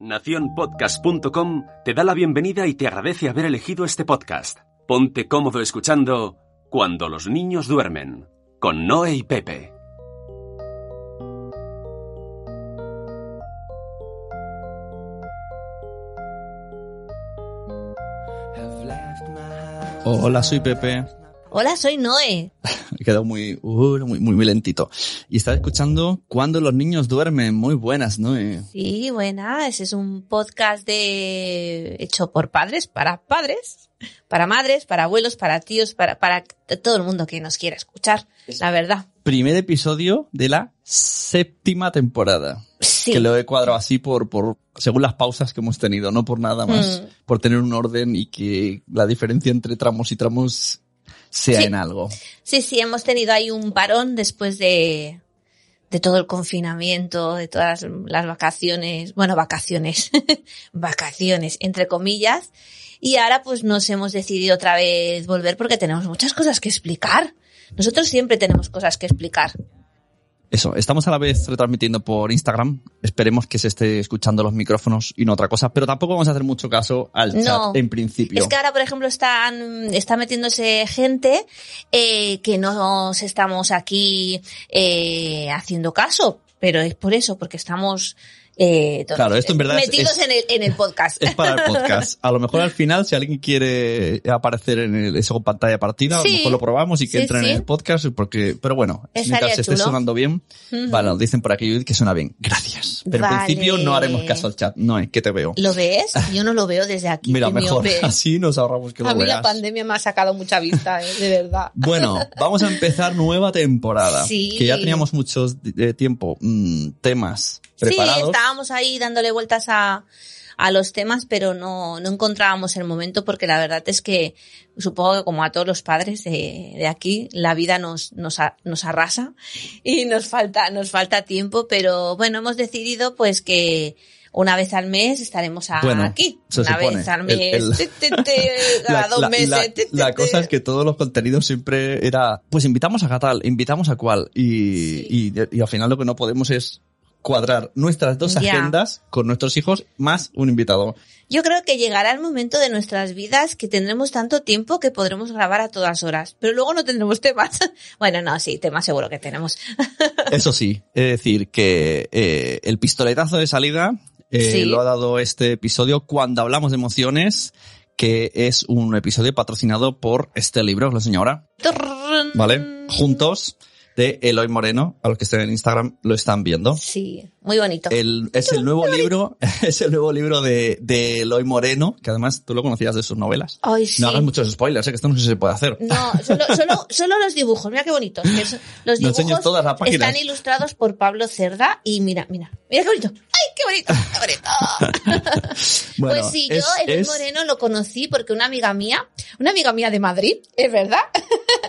Naciónpodcast.com te da la bienvenida y te agradece haber elegido este podcast. Ponte cómodo escuchando Cuando los niños duermen, con Noé y Pepe. Hola, soy Pepe. Hola, soy Noé. He quedado muy, uh, muy, muy, muy lentito. Y estás escuchando Cuando los niños duermen. Muy buenas, Noé. Sí, buenas. Es un podcast de hecho por padres, para padres, para madres, para abuelos, para tíos, para, para todo el mundo que nos quiera escuchar. La verdad. Primer episodio de la séptima temporada. Sí. Que lo he cuadrado así por, por, según las pausas que hemos tenido, no por nada más. Mm. Por tener un orden y que la diferencia entre tramos y tramos sea Sí. en algo. Sí, sí, hemos tenido ahí un parón después de, de todo el confinamiento, de todas las vacaciones, bueno, vacaciones, vacaciones, entre comillas. Y ahora pues nos hemos decidido otra vez volver porque tenemos muchas cosas que explicar. Nosotros siempre tenemos cosas que explicar. Eso, estamos a la vez retransmitiendo por Instagram. Esperemos que se esté escuchando los micrófonos y no otra cosa, pero tampoco vamos a hacer mucho caso al No. chat en principio. Es que ahora, por ejemplo, están, está metiéndose gente eh, que no nos estamos aquí eh, haciendo caso, pero es por eso, porque estamos eh, Claro, esto en verdad metidos es- en, el, en el podcast. Es para el podcast. A lo mejor al final, si alguien quiere aparecer en el, eso pantalla partida, a lo mejor lo probamos y que Sí, entre sí. en el podcast, porque, pero bueno, Estaría mientras esté chulo. sonando bien, vale, nos dicen por aquí que suena bien. Gracias. Pero en principio no haremos caso al chat. No es que te veo. ¿Lo ves? Yo no lo veo desde aquí. Mira, mejor. Así nos ahorramos que lo A mí la pandemia me ha sacado mucha vista, eh, de verdad. Bueno, vamos a empezar nueva temporada. Sí. Que ya teníamos muchos eh, tiempo, mm, temas preparados. Sí, estábamos ahí dándole vueltas a, a los temas, pero no, no encontrábamos el momento porque la verdad es que supongo que como a todos los padres de, de aquí, la vida nos, nos, a- nos arrasa y nos falta, nos falta tiempo, pero bueno, hemos decidido pues que una vez al mes estaremos a- Bueno, aquí. se Una supone. vez al El- mes, el- te, te, te, cada La, dos la- meses. la- la cosa es que todos los contenidos siempre era, pues invitamos a tal, invitamos a cual, y, y, y al final lo que no podemos es cuadrar nuestras dos Ya. agendas con nuestros hijos más un invitado. Yo creo que llegará el momento de nuestras vidas que tendremos tanto tiempo que podremos grabar a todas horas, pero luego no tendremos temas. Bueno, no, sí, temas seguro que tenemos. Eso sí, es decir, que eh, el pistoletazo de salida eh, Sí. lo ha dado este episodio cuando hablamos de emociones, que es un episodio patrocinado por este libro, lo enseño ahora, ¿vale? Juntos, de Eloy Moreno, a los que estén en Instagram lo están viendo. Sí, muy bonito. El, es el nuevo libro, es el nuevo libro de, de Eloy Moreno, que además tú lo conocías de sus novelas. Ay, sí. No hagas muchos spoilers, ¿eh? que esto no sé si se puede hacer. No, solo, solo, solo los dibujos, mira qué bonitos. Los No dibujos todas las páginas. están ilustrados por Pablo Cerda y mira, mira, mira qué bonito. ¡Ay, qué bonito! ¡Qué bonito! Bueno, pues sí, es- yo Eloy es- Moreno lo conocí porque una amiga mía, una amiga mía de Madrid, es verdad,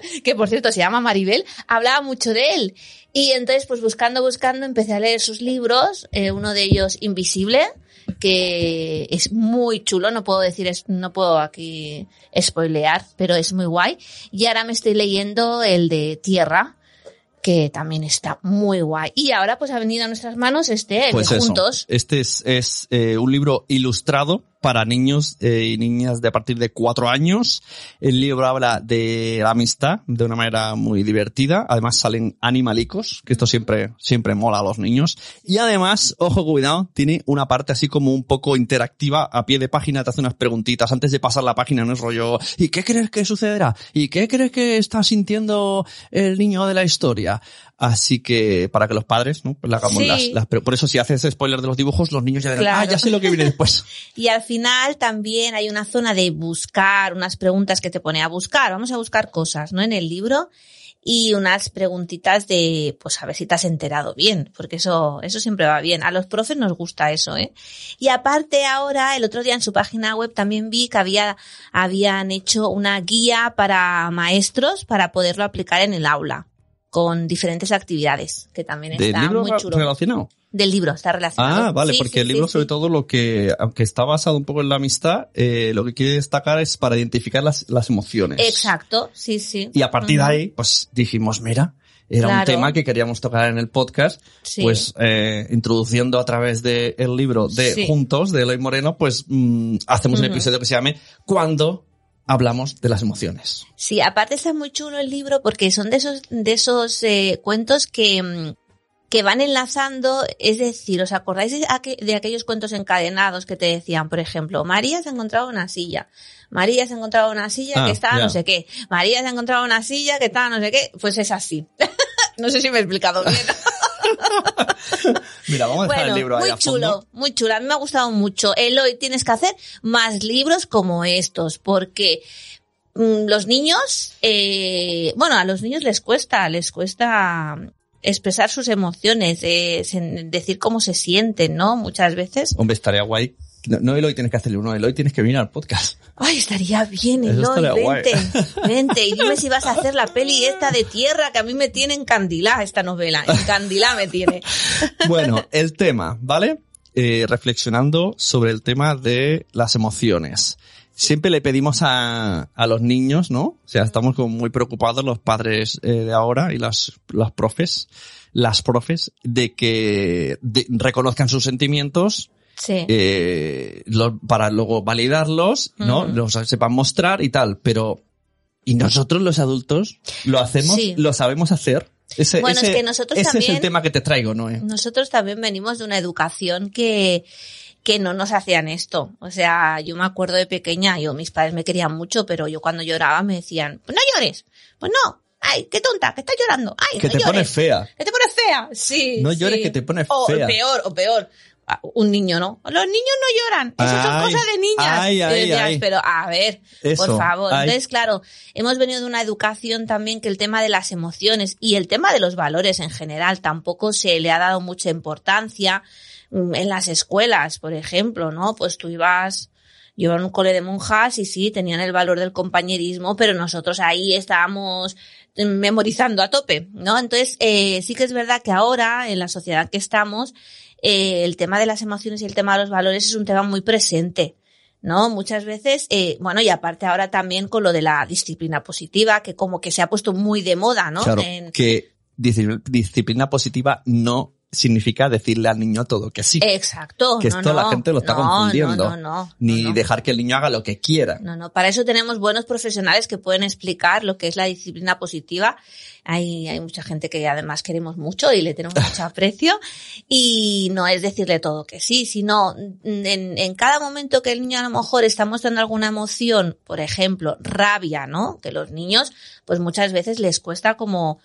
que por cierto se llama Maribel, hablaba mucho de él. Y entonces, pues buscando, buscando, empecé a leer sus libros, eh, uno de ellos Invisible, que es muy chulo, no puedo decir, es- no puedo aquí spoilear, pero es muy guay. Y ahora me estoy leyendo el de Tierra, que también está muy guay. Y ahora pues ha venido a nuestras manos este, el Pues de. Juntos. Este es, es eh, un libro ilustrado para niños eh, y niñas de a partir de cuatro años. El libro habla de la amistad de una manera muy divertida. Además salen animalicos, que esto siempre, siempre mola a los niños. Y además, ojo cuidado, tiene una parte así como un poco interactiva a pie de página, te hace unas preguntitas antes de pasar la página, no es rollo, ¿y qué crees que sucederá? ¿Y qué crees que está sintiendo el niño de la historia? Así que para que los padres, ¿no? Pues le hagamos Sí. las, las- pero por eso si haces spoiler de los dibujos, los niños ya dirán, Claro. ah, ya sé lo que viene después. Y al final también hay una zona de buscar, unas preguntas que te pone a buscar. Vamos a buscar cosas, ¿no? En el libro. Y unas preguntitas de, pues a ver si te has enterado bien, porque eso, eso siempre va bien. A los profes nos gusta eso, ¿eh? Y aparte ahora, el otro día en su página web también vi que había, habían hecho una guía para maestros para poderlo aplicar en el aula. Con diferentes actividades, que también ¿Del está libro muy chulo. relacionado? Del libro, está relacionado. Ah, vale, Sí, porque sí, el libro sí, sobre todo lo que, aunque está basado un poco en la amistad, eh, lo que quiere destacar es para identificar las, las emociones. Exacto, sí, sí. Y a partir de ahí, pues dijimos, mira, era un tema que queríamos tocar en el podcast, Sí. pues eh, introduciendo a través del libro de Sí. Juntos, de Eloy Moreno, pues mm, hacemos un episodio que se llame Cuando hablamos de las emociones. Sí, aparte está muy chulo el libro porque son de esos, de esos eh, cuentos que, mm, que van enlazando, es decir, ¿os acordáis de, aqu- de aquellos cuentos encadenados que te decían, por ejemplo, María se ha encontrado una silla, María se ha encontrado una silla Ah, que estaba ya. no sé qué, María se ha encontrado una silla que estaba no sé qué, pues es así. no sé si me he explicado bien. Mira, vamos a dejar Bueno, el libro ahí muy a fondo. chulo, muy chulo. A mí me ha gustado mucho. Eloy, tienes que hacer más libros como estos, porque mm, los niños, eh, bueno, a los niños les cuesta, les cuesta expresar sus emociones, eh, decir cómo se sienten, ¿no? Muchas veces. Hombre, estaría guay. No, no Eloy tienes que hacerle uno, Eloy tienes que venir al podcast. Ay, estaría bien, Eloy, estaría guay. vente, vente, y dime si vas a hacer la peli esta de tierra, que a mí me tiene encandilada esta novela, encandilada me tiene. Bueno, el tema, ¿vale? Eh, reflexionando sobre el tema de las emociones. Siempre le pedimos a, a los niños, ¿no? O sea, estamos como muy preocupados los padres eh, de ahora y las, las profes, las profes, de que de- reconozcan sus sentimientos Sí. eh, lo- para luego validarlos, ¿no? Ujú. Los sepan mostrar y tal, pero ¿y nosotros los adultos lo hacemos, Sí. lo sabemos hacer? Ese, Bueno, es ese- que nosotros ese es el también- tema que te traigo, ¿no? Nosotros también venimos de una educación que, que no nos hacían esto. O sea, yo me acuerdo de pequeña, yo, mis padres me querían mucho, pero yo cuando lloraba me decían, pues no llores, pues no, ay, qué tonta, que estás llorando, ay, Que no te llores, pones fea. que te pones fea, sí. No llores sí. que te pones fea. O peor, o peor. Un niño, ¿no? Los niños no lloran. Esas son cosas de niñas. ay, ay, ay. Pero a ver, Eso, por favor. Entonces, claro, hemos venido de una educación también que el tema de las emociones y el tema de los valores en general tampoco se le ha dado mucha importancia mm, en las escuelas, por ejemplo, ¿no? Pues tú ibas, yo en un cole de monjas y sí, tenían el valor del compañerismo, pero nosotros ahí estábamos mm, memorizando a tope, ¿no? Entonces, eh, sí que es verdad que ahora, en la sociedad que estamos, eh, el tema de las emociones y el tema de los valores es un tema muy presente. ¿no? Muchas veces, eh, bueno, y aparte ahora también con lo de la disciplina positiva, que como que se ha puesto muy de moda, ¿no? Claro, En- que disci- disciplina positiva no significa decirle al niño todo que sí. Exacto. que no, esto la no. gente lo está No, confundiendo. No, no, no. ni dejar que el niño haga lo que quiera. No, no, para eso tenemos buenos profesionales que pueden explicar lo que es la disciplina positiva. Hay, hay mucha gente que además queremos mucho y le tenemos mucho aprecio. Y no es decirle todo que sí, sino en, en cada momento que el niño a lo mejor está mostrando alguna emoción, por ejemplo, rabia, ¿no? Que los niños, pues muchas veces les cuesta como,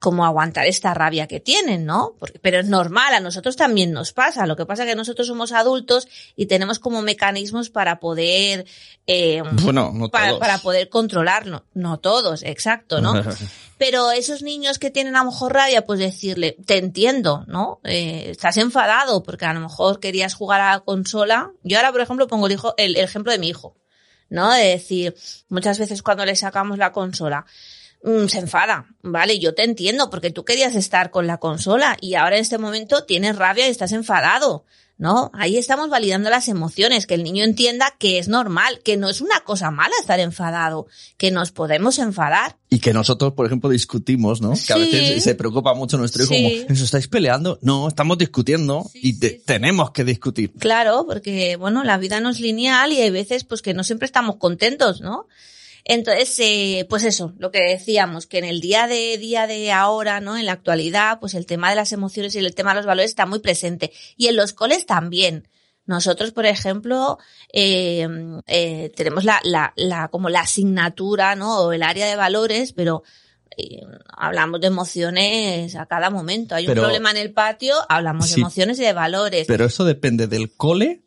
como aguantar esta rabia que tienen, ¿no? Porque, pero es normal, a nosotros también nos pasa. Lo que pasa es que nosotros somos adultos y tenemos como mecanismos para poder, eh, Bueno, no para, todos. para poder controlarlo. No todos, exacto, ¿no? Pero esos niños que tienen a lo mejor rabia, pues decirle, te entiendo, ¿no? Eh, estás enfadado porque a lo mejor querías jugar a la consola. Yo ahora, por ejemplo, pongo el, hijo, el, el ejemplo de mi hijo, ¿no? De decir, muchas veces cuando le sacamos la consola, se enfada, ¿vale? Yo te entiendo porque tú querías estar con la consola y ahora en este momento tienes rabia y estás enfadado, ¿no? Ahí estamos validando las emociones, que el niño entienda que es normal, que no es una cosa mala estar enfadado, que nos podemos enfadar. Y que nosotros, por ejemplo, discutimos, ¿no? Que a Sí. veces se preocupa mucho nuestro hijo Sí. como, ¿eso estáis peleando? No, estamos discutiendo Sí, y te- tenemos que discutir. Claro, porque, bueno, la vida no es lineal y hay veces, pues, que no siempre estamos contentos, ¿no? Entonces, eh, pues eso, lo que decíamos, que en el día de día de ahora, ¿no? En la actualidad, pues el tema de las emociones y el tema de los valores está muy presente. Y en los coles también. Nosotros, por ejemplo, eh, eh, tenemos la, la, la, como la asignatura, ¿no? O el área de valores, pero eh, hablamos de emociones a cada momento. Hay Pero- un problema en el patio, hablamos Sí. de emociones y de valores. Pero eso depende del cole,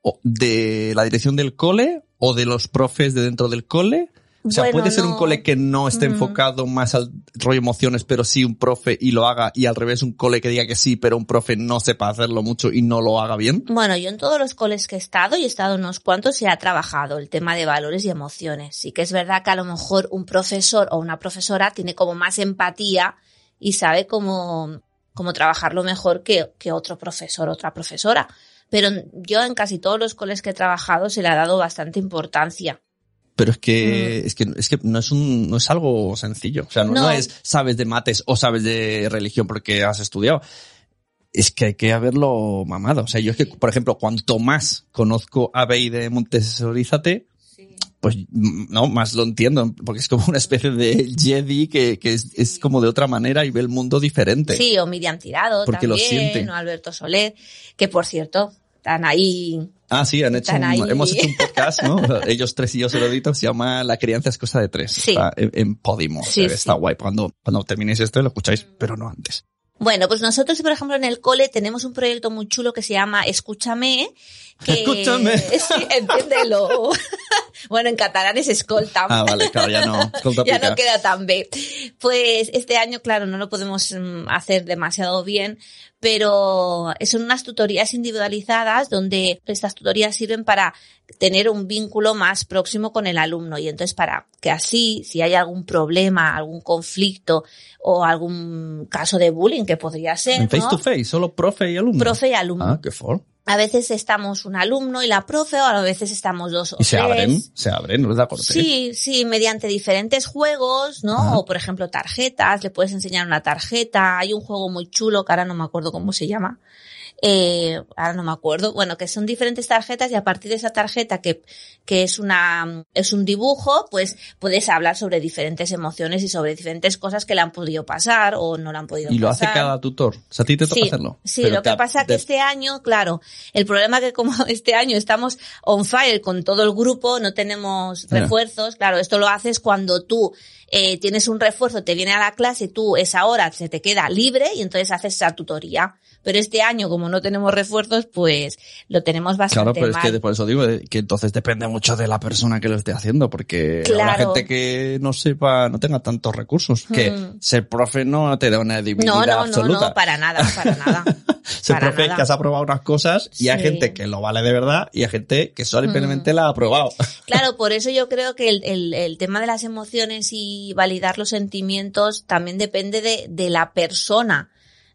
o de la dirección del cole, o de los profes de dentro del cole. O sea, Bueno, puede ser un cole que no esté Mm. enfocado más al rollo emociones, pero sí un profe y lo haga, y al revés un cole que diga que sí, pero un profe no sepa hacerlo mucho y no lo haga bien. Bueno, yo en todos los coles que he estado, y he estado en unos cuantos, se ha trabajado el tema de valores y emociones. Sí que es verdad que a lo mejor un profesor o una profesora tiene como más empatía y sabe cómo, cómo trabajarlo mejor que, que otro profesor o otra profesora. Pero yo en casi todos los coles que he trabajado se le ha dado bastante importancia. Pero es que, es que, es que no es un, no es algo sencillo. O sea, no, No. no es sabes de mates o sabes de religión porque has estudiado. Es que hay que haberlo mamado. O sea, yo es que, por ejemplo, cuanto más conozco a Bey de Montessorízate, pues mm, no, más lo entiendo, porque es como una especie de Jedi que, que es, es como de otra manera y ve el mundo diferente. Sí, o Miriam Tirado Porque lo también, siente. o Alberto Soler, que por cierto, están ahí. Ah, sí, han hecho un- hemos hecho un podcast, ¿no? Ellos tres y yo erudito, se llama La crianza es cosa de tres. Sí. Está en, en Podimo. Sí, Está sí. guay. Cuando, cuando terminéis esto lo escucháis, pero no antes. Bueno, pues nosotros, por ejemplo, en el cole tenemos un proyecto muy chulo que se llama Escúchame. Que, Escúchame. Sí, entiéndelo. bueno, en catalán es escolta. Ah, vale, claro, ya no. ya no queda tan B. Pues este año, claro, no lo podemos mm, hacer demasiado bien, pero son unas tutorías individualizadas donde estas tutorías sirven para tener un vínculo más próximo con el alumno y entonces para que así, si hay algún problema, algún conflicto o algún caso de bullying que podría ser, En face to face, solo profe y alumno. profe y alumno. Ah, qué for. A veces estamos un alumno y la profe, o a veces estamos dos o Y se tres. abren, se abren, ¿no es de acuerdo? Sí, sí, mediante diferentes juegos, ¿no? O por ejemplo tarjetas, le puedes enseñar una tarjeta. Hay un juego muy chulo que ahora no me acuerdo cómo se llama. Eh, ahora no me acuerdo. Bueno, que son diferentes tarjetas y a partir de esa tarjeta que, que es una, es un dibujo, pues puedes hablar sobre diferentes emociones y sobre diferentes cosas que le han podido pasar o no le han podido Y lo hace pasar. cada tutor. O sea, a ti te toca Sí, hacerlo. sí, Pero lo que pasa que te- este año, claro, el problema que como este año estamos on fire con todo el grupo, no tenemos refuerzos, claro, esto lo haces cuando tú eh, tienes un refuerzo, te viene a la clase, tú esa hora se te queda libre y entonces haces esa tutoría. Pero este año, como no tenemos refuerzos, pues lo tenemos Claro, bastante pero es mal. que por eso digo eh, que entonces depende mucho de la persona que lo esté haciendo, porque Claro. gente que no sepa, no tenga tantos recursos, que Mm. ser profe no te da una divinidad no, no, no, absoluta. no, para nada, para nada. ser para profe nada. que has aprobado unas cosas y hay Sí. gente que lo vale de verdad y hay gente que solamente la ha aprobado. Claro, por eso yo creo que el, el- el tema de las emociones y validar los sentimientos también depende de, de la persona,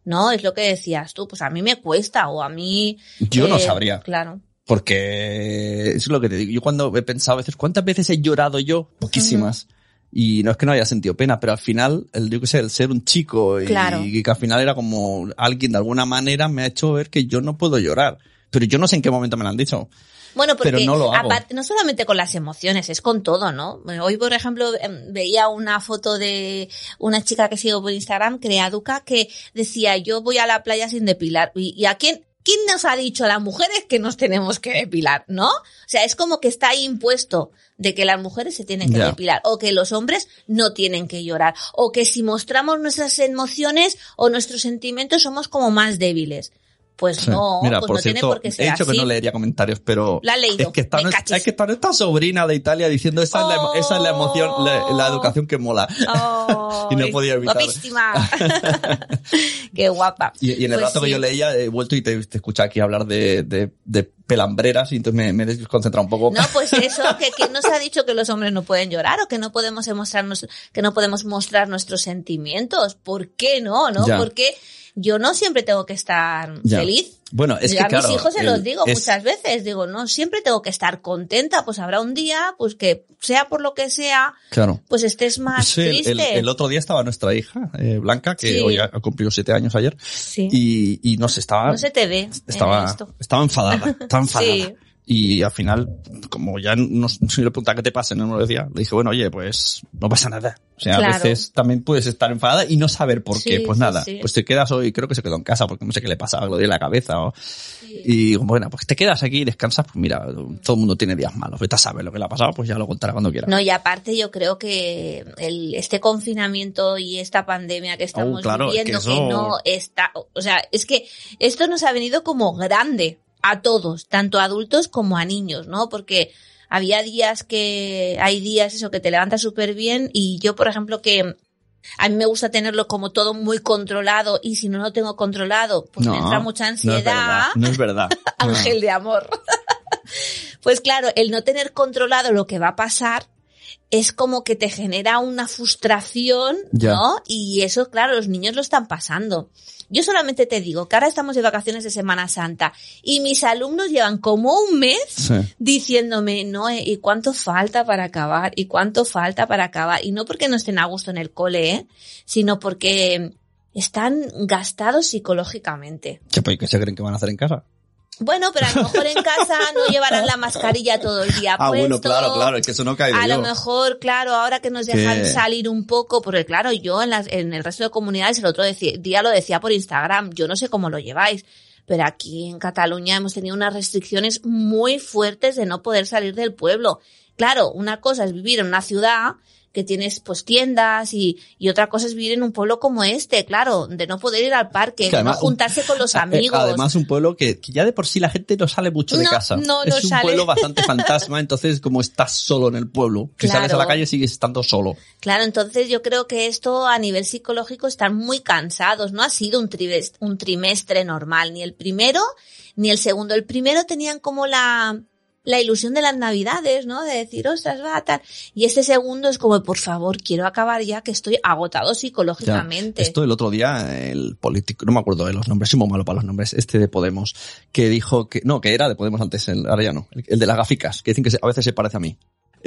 ¿no? Es lo que decías tú, pues a mí me cuesta o a mí... Yo no eh, sabría. Claro. Porque es lo que te digo. Yo cuando he pensado a veces, ¿cuántas veces he llorado yo? Poquísimas. Y no es que no haya sentido pena, pero al final, el, yo qué sé, el ser un chico y, Claro. y que al final era como alguien de alguna manera me ha hecho ver que yo no puedo llorar. Pero yo no sé en qué momento me lo han dicho. Bueno, porque Pero no lo hago. aparte, no solamente con las emociones, es con todo, ¿no? Bueno, Hoy, por ejemplo, em, veía una foto de una chica que sigo por Instagram, Creaduca, que decía, yo voy a la playa sin depilar. ¿Y, y a quién? ¿Quién nos ha dicho a las mujeres que nos tenemos que depilar, no? O sea, es como que está ahí impuesto de que las mujeres se tienen que depilar o que los hombres no tienen que llorar o que si mostramos nuestras emociones o nuestros sentimientos somos como más débiles. Pues Sí. no, Mira, pues por no cierto, tiene por qué he ser dicho así. que no leería comentarios, pero La he leído, es que está, nuestra- es que está nuestra sobrina de Italia diciendo esa, es, la, esa es la emoción, la, la educación que mola. Oh, Y no podía evitar. Qué guapa. Y, y en el Pues rato que yo leía he vuelto y te, te escuché aquí hablar de, de, de pelambreras y entonces me, me he desconcentrado un poco. No, pues eso, que, que nos ha dicho que los hombres no pueden llorar o que no podemos mostrarnos, que no podemos mostrar nuestros sentimientos. ¿Por qué no? ¿No? Ya. Porque yo no siempre tengo que estar Ya. feliz. Bueno, es Yo que a claro, mis hijos se el- los digo es- muchas veces, digo, no, siempre tengo que estar contenta, pues habrá un día, pues que sea por lo que sea, Claro. pues estés más Sí, triste. el- el otro día estaba nuestra hija, eh, Blanca, que Sí. hoy ha ha cumplido siete años ayer, Sí. y, y no sé, estaba, no se te ve en estaba, esto. estaba enfadada, estaba enfadada. Y al final, como ya no, si le preguntaba qué te pasa, no me lo decía, le dije, bueno, oye, pues no pasa nada. O sea, Claro. a veces también puedes estar enfadada y no saber por qué. Sí, Pues nada, sí. pues te quedas hoy, creo que se quedó en casa porque no sé qué le pasaba, lo dio en la cabeza. O, Y bueno, pues te quedas aquí y descansas, pues mira, todo el mundo tiene días malos. Vete a saber lo que le ha pasado, pues ya lo contará cuando quiera. No, y aparte yo creo que el, este confinamiento y esta pandemia que estamos Oh, claro, es que viviendo, que, no está, o sea, es que esto nos ha venido como grande a todos, tanto a adultos como a niños, ¿no? Porque había días que, hay días eso que te levantas súper bien y yo, por ejemplo, que a mí me gusta tenerlo como todo muy controlado y si no lo tengo controlado, pues me entra mucha No ansiedad. es verdad. No es verdad. Ángel de amor. pues claro, el no tener controlado lo que va a pasar, es como que te genera una frustración, Ya. ¿no? Y eso, claro, los niños lo están pasando. Yo solamente te digo que ahora estamos de vacaciones de Semana Santa y mis alumnos llevan como un mes Sí. diciéndome, no, eh, ¿y cuánto falta para acabar? ¿Y cuánto falta para acabar? Y no porque no estén a gusto en el cole, ¿eh? sino porque están gastados psicológicamente. Che, pues, ¿Qué se creen que van a hacer en casa? Bueno, pero a lo mejor en casa no llevarán la mascarilla todo el día Ah, bueno, claro, claro, es que eso no cae A yo. lo mejor, claro, ahora que nos dejan salir un poco, porque claro, yo en, las, en el resto de comunidades el otro día lo decía por Instagram, yo no sé cómo lo lleváis, pero aquí en Cataluña hemos tenido unas restricciones muy fuertes de no poder salir del pueblo. Claro, una cosa es vivir en una ciudad que tienes pues tiendas y, y otra cosa es vivir en un pueblo como este, claro, de no poder ir al parque, de que no además- juntarse con los Eh, amigos. Además, un pueblo que, que ya de por sí la gente no sale mucho de No, casa. no, es no un sale. pueblo bastante fantasma, entonces como estás solo en el pueblo, si sales a la calle sigues estando solo. Claro, entonces yo creo que esto a nivel psicológico están muy cansados. No ha sido un trimestre normal, ni el primero ni el segundo. El primero tenían como la, la ilusión de las navidades, ¿no? De decir, ostras, va, tal. Y este segundo es como, por favor, quiero acabar ya que estoy agotado psicológicamente. Esto el otro día, el político, no me acuerdo de los nombres, soy muy malo para los nombres, este de Podemos, que dijo que, no, que era de Podemos antes, el, ahora ya no, el, el de las gaficas, que dicen que a veces se parece a mí.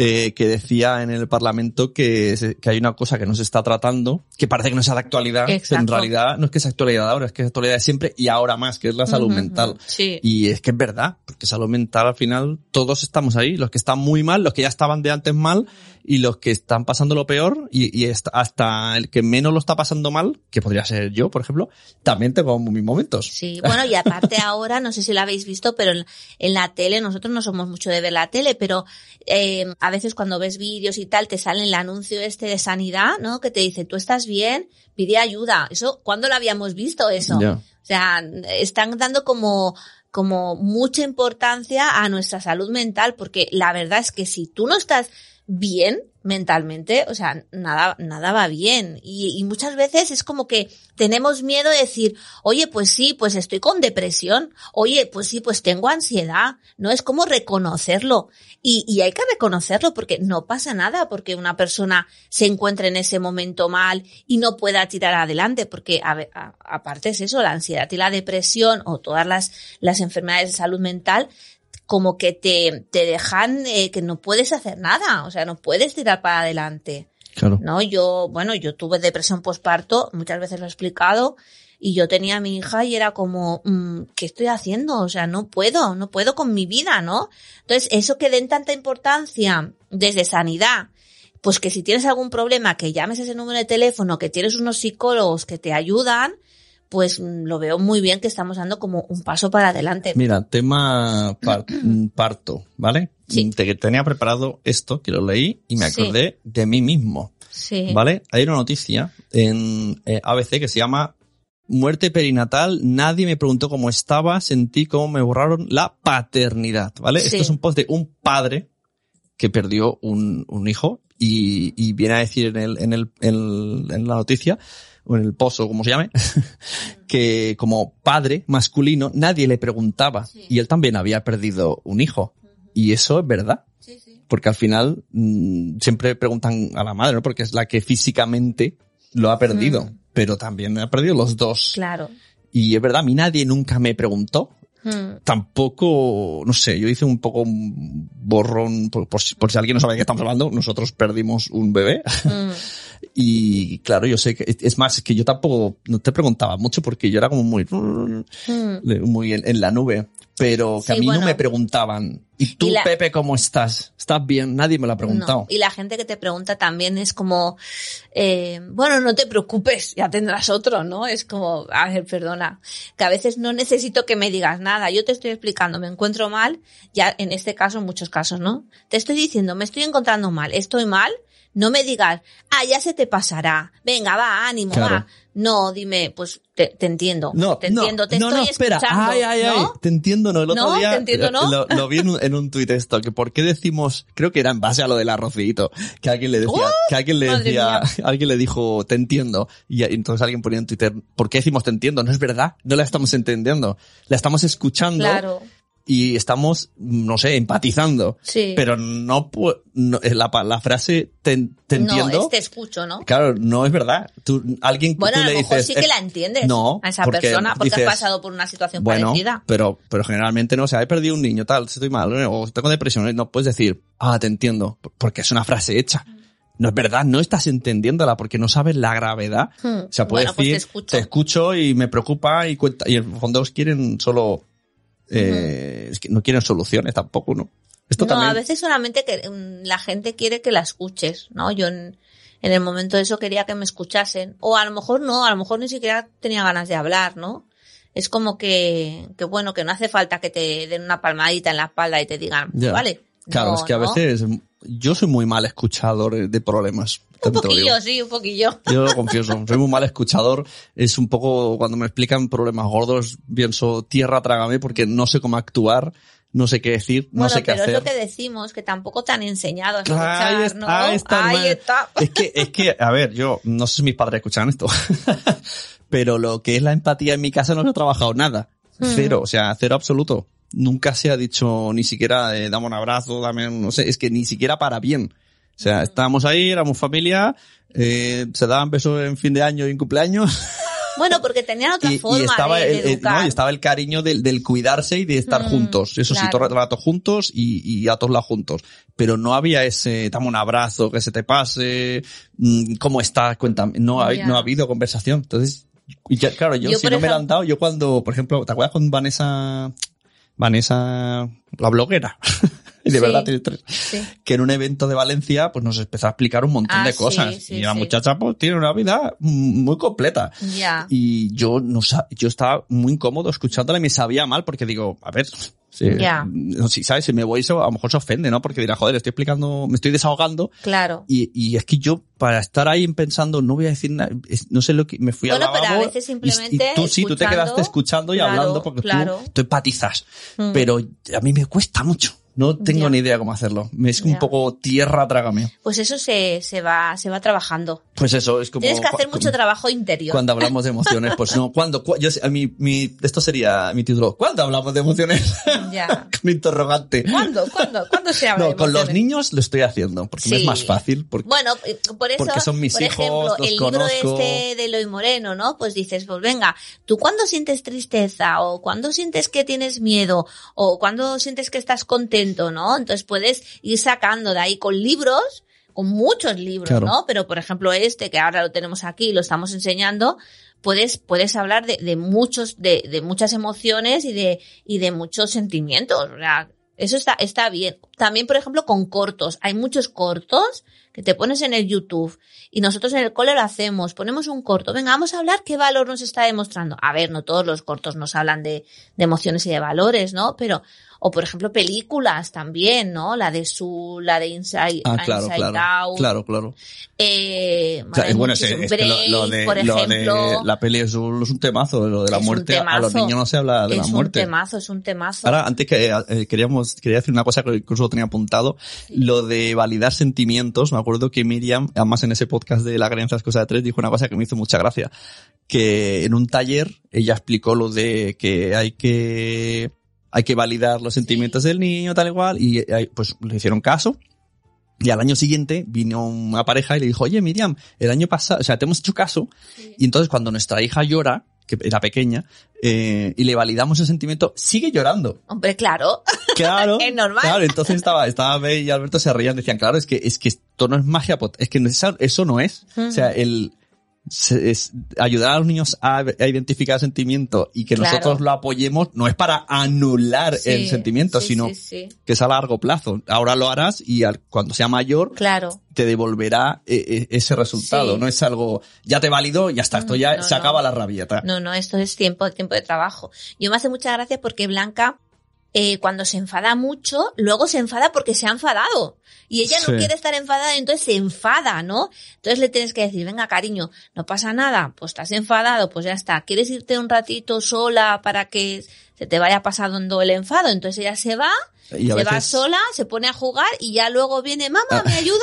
Eh, que decía en el Parlamento que, se- que hay una cosa que no se está tratando, que parece que no sea de actualidad, pero en realidad no es que sea actualidad ahora, es que es actualidad de siempre y ahora más, que es la salud mental. Sí. Y es que es verdad, porque salud mental al final todos estamos ahí, los que están muy mal, los que ya estaban de antes mal y los que están pasando lo peor y, y hasta- hasta el que menos lo está pasando mal, que podría ser yo, por ejemplo, también tengo mis momentos. Sí, bueno, y aparte ahora, no sé si lo habéis visto, pero en, en la tele, nosotros no somos mucho de ver la tele, pero eh, a veces cuando ves vídeos y tal, te sale el anuncio este de sanidad, ¿no? Que te dice, tú estás bien, pide ayuda. Eso, ¿cuándo lo habíamos visto eso? O sea, están dando como, como mucha importancia a nuestra salud mental, porque la verdad es que si tú no estás bien mentalmente, o sea, nada, nada va bien. Y, y muchas veces es como que tenemos miedo de decir, oye, pues sí, pues estoy con depresión, oye, pues sí, pues tengo ansiedad, ¿no? Es como reconocerlo. Y, y hay que reconocerlo porque no pasa nada porque una persona se encuentre en ese momento mal y no pueda tirar adelante, porque a aparte es eso, la ansiedad y la depresión o todas las, las enfermedades de salud mental como que te, te dejan eh, que no puedes hacer nada, o sea, no puedes tirar para adelante. Claro. ¿no? Yo, bueno, yo tuve depresión postparto, muchas veces lo he explicado, y yo tenía a mi hija y era como, mm, ¿qué estoy haciendo? O sea, no puedo, no puedo con mi vida, ¿no? Entonces, eso que den tanta importancia desde sanidad, pues que si tienes algún problema, que llames ese número de teléfono, que tienes unos psicólogos que te ayudan, pues mm, lo veo muy bien que estamos dando como un paso para adelante. Mira, tema par- mm, parto, ¿vale? Sí. Mm, Te, tenía preparado esto, que lo leí y me Sí. acordé de mí mismo, Sí. ¿vale? Hay una noticia en eh, ABC que se llama Muerte perinatal, nadie me preguntó cómo estaba, sentí cómo me borraron la paternidad, ¿vale? Sí. Esto es un post de un padre que perdió un, un hijo y, y viene a decir en, el, en, el, en la noticia, o en el post o como se llame, que como padre masculino nadie le preguntaba Sí. y él también había perdido un hijo. Y eso es verdad, Sí, sí. porque al final mm, siempre preguntan a la madre, ¿no? Porque es la que físicamente lo ha perdido, Mm. pero también ha perdido los dos. Claro. Y es verdad, a mí nadie nunca me preguntó. Mm. Tampoco, no sé, yo hice un poco un borrón, por, por si, por si alguien no sabe de qué estamos hablando, nosotros perdimos un bebé. Y claro, yo sé que, es más, es que yo tampoco, no te preguntaba mucho porque yo era como muy, Mm. muy en, en la nube. Pero que a mí bueno. no me preguntaban, ¿y tú, Y la- Pepe, cómo estás? ¿Estás bien? Nadie me lo ha preguntado. No. Y la gente que te pregunta también es como, eh, bueno, no te preocupes, ya tendrás otro, ¿no? Es como, a ver, perdona, que a veces no necesito que me digas nada. Yo te estoy explicando, me encuentro mal, ya en este caso, en muchos casos, ¿no? Te estoy diciendo, me estoy encontrando mal, estoy mal, no me digas, ah, ya se te pasará, venga, va, ánimo, Claro. va. No, dime, pues te, te entiendo, No, te no, entiendo, te no, estoy no, espera. escuchando, Ay, ay, ay. Te entiendo, ¿no? El otro No, día te entiendo, ¿no? Lo, lo vi en un, en un tuit esto, que por qué decimos, creo que era en base a lo del arrocito, que alguien le decía, ¡Oh! que alguien le decía, alguien le dijo, te entiendo. Y entonces alguien ponía en Twitter, ¿por qué decimos te entiendo? No es verdad, no la estamos entendiendo. La estamos escuchando Claro. Y estamos, no sé, empatizando. Sí. Pero no, no es la, la frase te, te entiendo. No, es te escucho, ¿no? Claro, no es verdad. Tú, alguien Bueno, tú a le lo mejor dices, sí que eh, la entiendes no, a esa porque persona porque dices, has pasado por una situación bueno, parecida. pero, pero generalmente no, o sea, he perdido un niño, tal, estoy mal, o tengo depresión, no puedes decir, ah, te entiendo, porque es una frase hecha. No es verdad, no estás entendiéndola porque no sabes la gravedad. Hmm. O sea, puedes Bueno, pues decir, te escucho. y me preocupa y cuenta, y en el fondo os quieren solo, eh, es que no quieren soluciones tampoco, ¿no? Esto no, también. a veces solamente que mm, la gente quiere que la escuches, ¿no? Yo en, en el momento de eso quería que me escuchasen. O a lo mejor no, a lo mejor ni siquiera tenía ganas de hablar, ¿no? Es como que, que bueno, que no hace falta que te den una palmadita en la espalda y te digan, vale. Claro, No, es que a ¿no? veces yo soy muy mal escuchador de problemas. Un lo digo. poquillo, sí, un poquillo. Yo lo confieso, soy muy mal escuchador. Es un poco, cuando me explican problemas gordos, pienso, tierra, trágame, porque no sé cómo actuar, no sé qué decir, no bueno, sé qué pero hacer. es lo que decimos, que tampoco te han enseñado a escuchar, ahí está, ¿no? ahí está, Ahí está. Es que, es que, a ver, yo, no sé si mis padres escuchan esto, pero lo que es la empatía en mi casa no se ha trabajado nada. Mm. Cero, o sea, cero absoluto. Nunca se ha dicho ni siquiera, eh, dame un abrazo, dame un, no sé, es que ni siquiera para bien. O sea, estábamos ahí, éramos familia, eh, se daban besos en fin de año y en cumpleaños. Bueno, porque tenían otra y, forma y estaba de, de el, no, y estaba el cariño del, del cuidarse y de estar Mm, juntos. Eso sí, claro. todo el rato juntos y, y a todos lados juntos. Pero no había ese, dame un abrazo, que se te pase, mm, cómo estás, cuéntame. No, ha, no ha habido conversación. Entonces, y ya, claro, yo, Yo, si no me la han dado, yo cuando, por ejemplo, ¿te acuerdas con Vanessa, Vanessa, la bloguera? y de Sí. verdad tiene tres Sí. que en un evento de Valencia pues nos empezó a explicar un montón Ah, de cosas sí, y la muchacha pues tiene una vida muy completa y yo no yo estaba muy incómodo escuchándola y me sabía mal porque digo, a ver, si, Ya. no, si sabes, si me voy eso a lo mejor se ofende, ¿no? Porque dirá, joder, estoy explicando, me estoy desahogando Claro. y, y es que yo para estar ahí pensando no voy a decir nada, es- no sé lo que me fui Bueno, al pero a veces simplemente y, tú sí, tú te quedaste escuchando y claro, hablando porque claro. tú, tú empatizas, Mm. pero a mí me cuesta mucho. No tengo Ya. ni idea cómo hacerlo. Me es un Ya. poco tierra, trágame. Pues eso se, se va, se va trabajando. Pues eso, es como... Tienes que hacer mucho trabajo interior. Cuando hablamos de emociones, pues no, cuando, cu- yo sé, a mi, mi, esto sería mi título. ¿Cuándo hablamos de emociones? Ya. con interrogante. ¿Cuándo? ¿Cuándo? ¿Cuándo se habla No, de con los niños lo estoy haciendo, porque me es Sí. más fácil. Porque, Bueno, eh, por eso, Porque son mis por hijos, ejemplo, los el libro este de Eloy Moreno, ¿no? Pues dices, pues venga, ¿tú cuándo sientes tristeza? ¿O cuándo sientes que tienes miedo? ¿O cuándo sientes que estás contento, no? Entonces puedes ir sacando de ahí con libros, con muchos libros, Claro. ¿no? Pero, por ejemplo, este, que ahora lo tenemos aquí y lo estamos enseñando, puedes, puedes hablar de, de muchos, de, de muchas emociones y de, y de muchos sentimientos. Eso está, está bien. También, por ejemplo, con cortos. Hay muchos cortos que te pones en el YouTube y nosotros en el cole lo hacemos. Ponemos un corto. Venga, vamos a hablar qué valor nos está demostrando. A ver, no todos los cortos nos hablan de, de emociones y de valores, ¿no? Pero, o por ejemplo, películas también, ¿no? La de Su, la de Inside, ah, claro, Inside claro. Out. Claro, claro. Eh, O sea, hay es bueno, es, es lo, de, por lo de la peli es un, es un temazo, lo de la Es un muerte. A los niños no se habla de es la un muerte. temazo, es un temazo. Ahora, antes que eh, queríamos, quería decir una cosa que incluso tenía apuntado, lo de validar sentimientos. Me acuerdo que Miriam, además en ese podcast de la creencia es cosa de tres, dijo una cosa que me hizo mucha gracia. Que en un taller ella explicó lo de que hay que, hay que validar los sentimientos del niño, tal y cual, y eh, pues le hicieron caso. Y al año siguiente vino una pareja y le dijo, oye Miriam, el año pasado, o sea, te hemos hecho caso, y entonces cuando nuestra hija llora, que era pequeña, eh, y le validamos el sentimiento, sigue llorando. Hombre, claro. Claro. Es normal. Claro, entonces estaba, estaba Bey y Alberto se reían, decían, claro, es que, es que esto no es magia, es que eso, eso no es. O sea, el, se- es- ayudar a los niños a, a identificar el sentimiento y que Claro. nosotros lo apoyemos no es para anular Sí, el sentimiento, sí, sino sí, que es a largo plazo. Ahora lo harás y al- cuando sea mayor Claro. te devolverá eh, eh, ese resultado. No es algo, ya te valido, ya está, esto ya no, se no. acaba la rabieta. No, no, esto es tiempo, tiempo de trabajo. Yo me hace mucha gracia porque Blanca, eh, cuando se enfada mucho, luego se enfada porque se ha enfadado. Y ella Sí. no quiere estar enfadada, entonces se enfada, ¿no? Entonces le tienes que decir, venga, cariño, no pasa nada, pues estás enfadado, pues ya está. ¿Quieres irte un ratito sola para que se te vaya pasando el enfado? Entonces ella se va, Y se va veces- sola, se pone a jugar y ya luego viene, mamá, ¿me ayudas?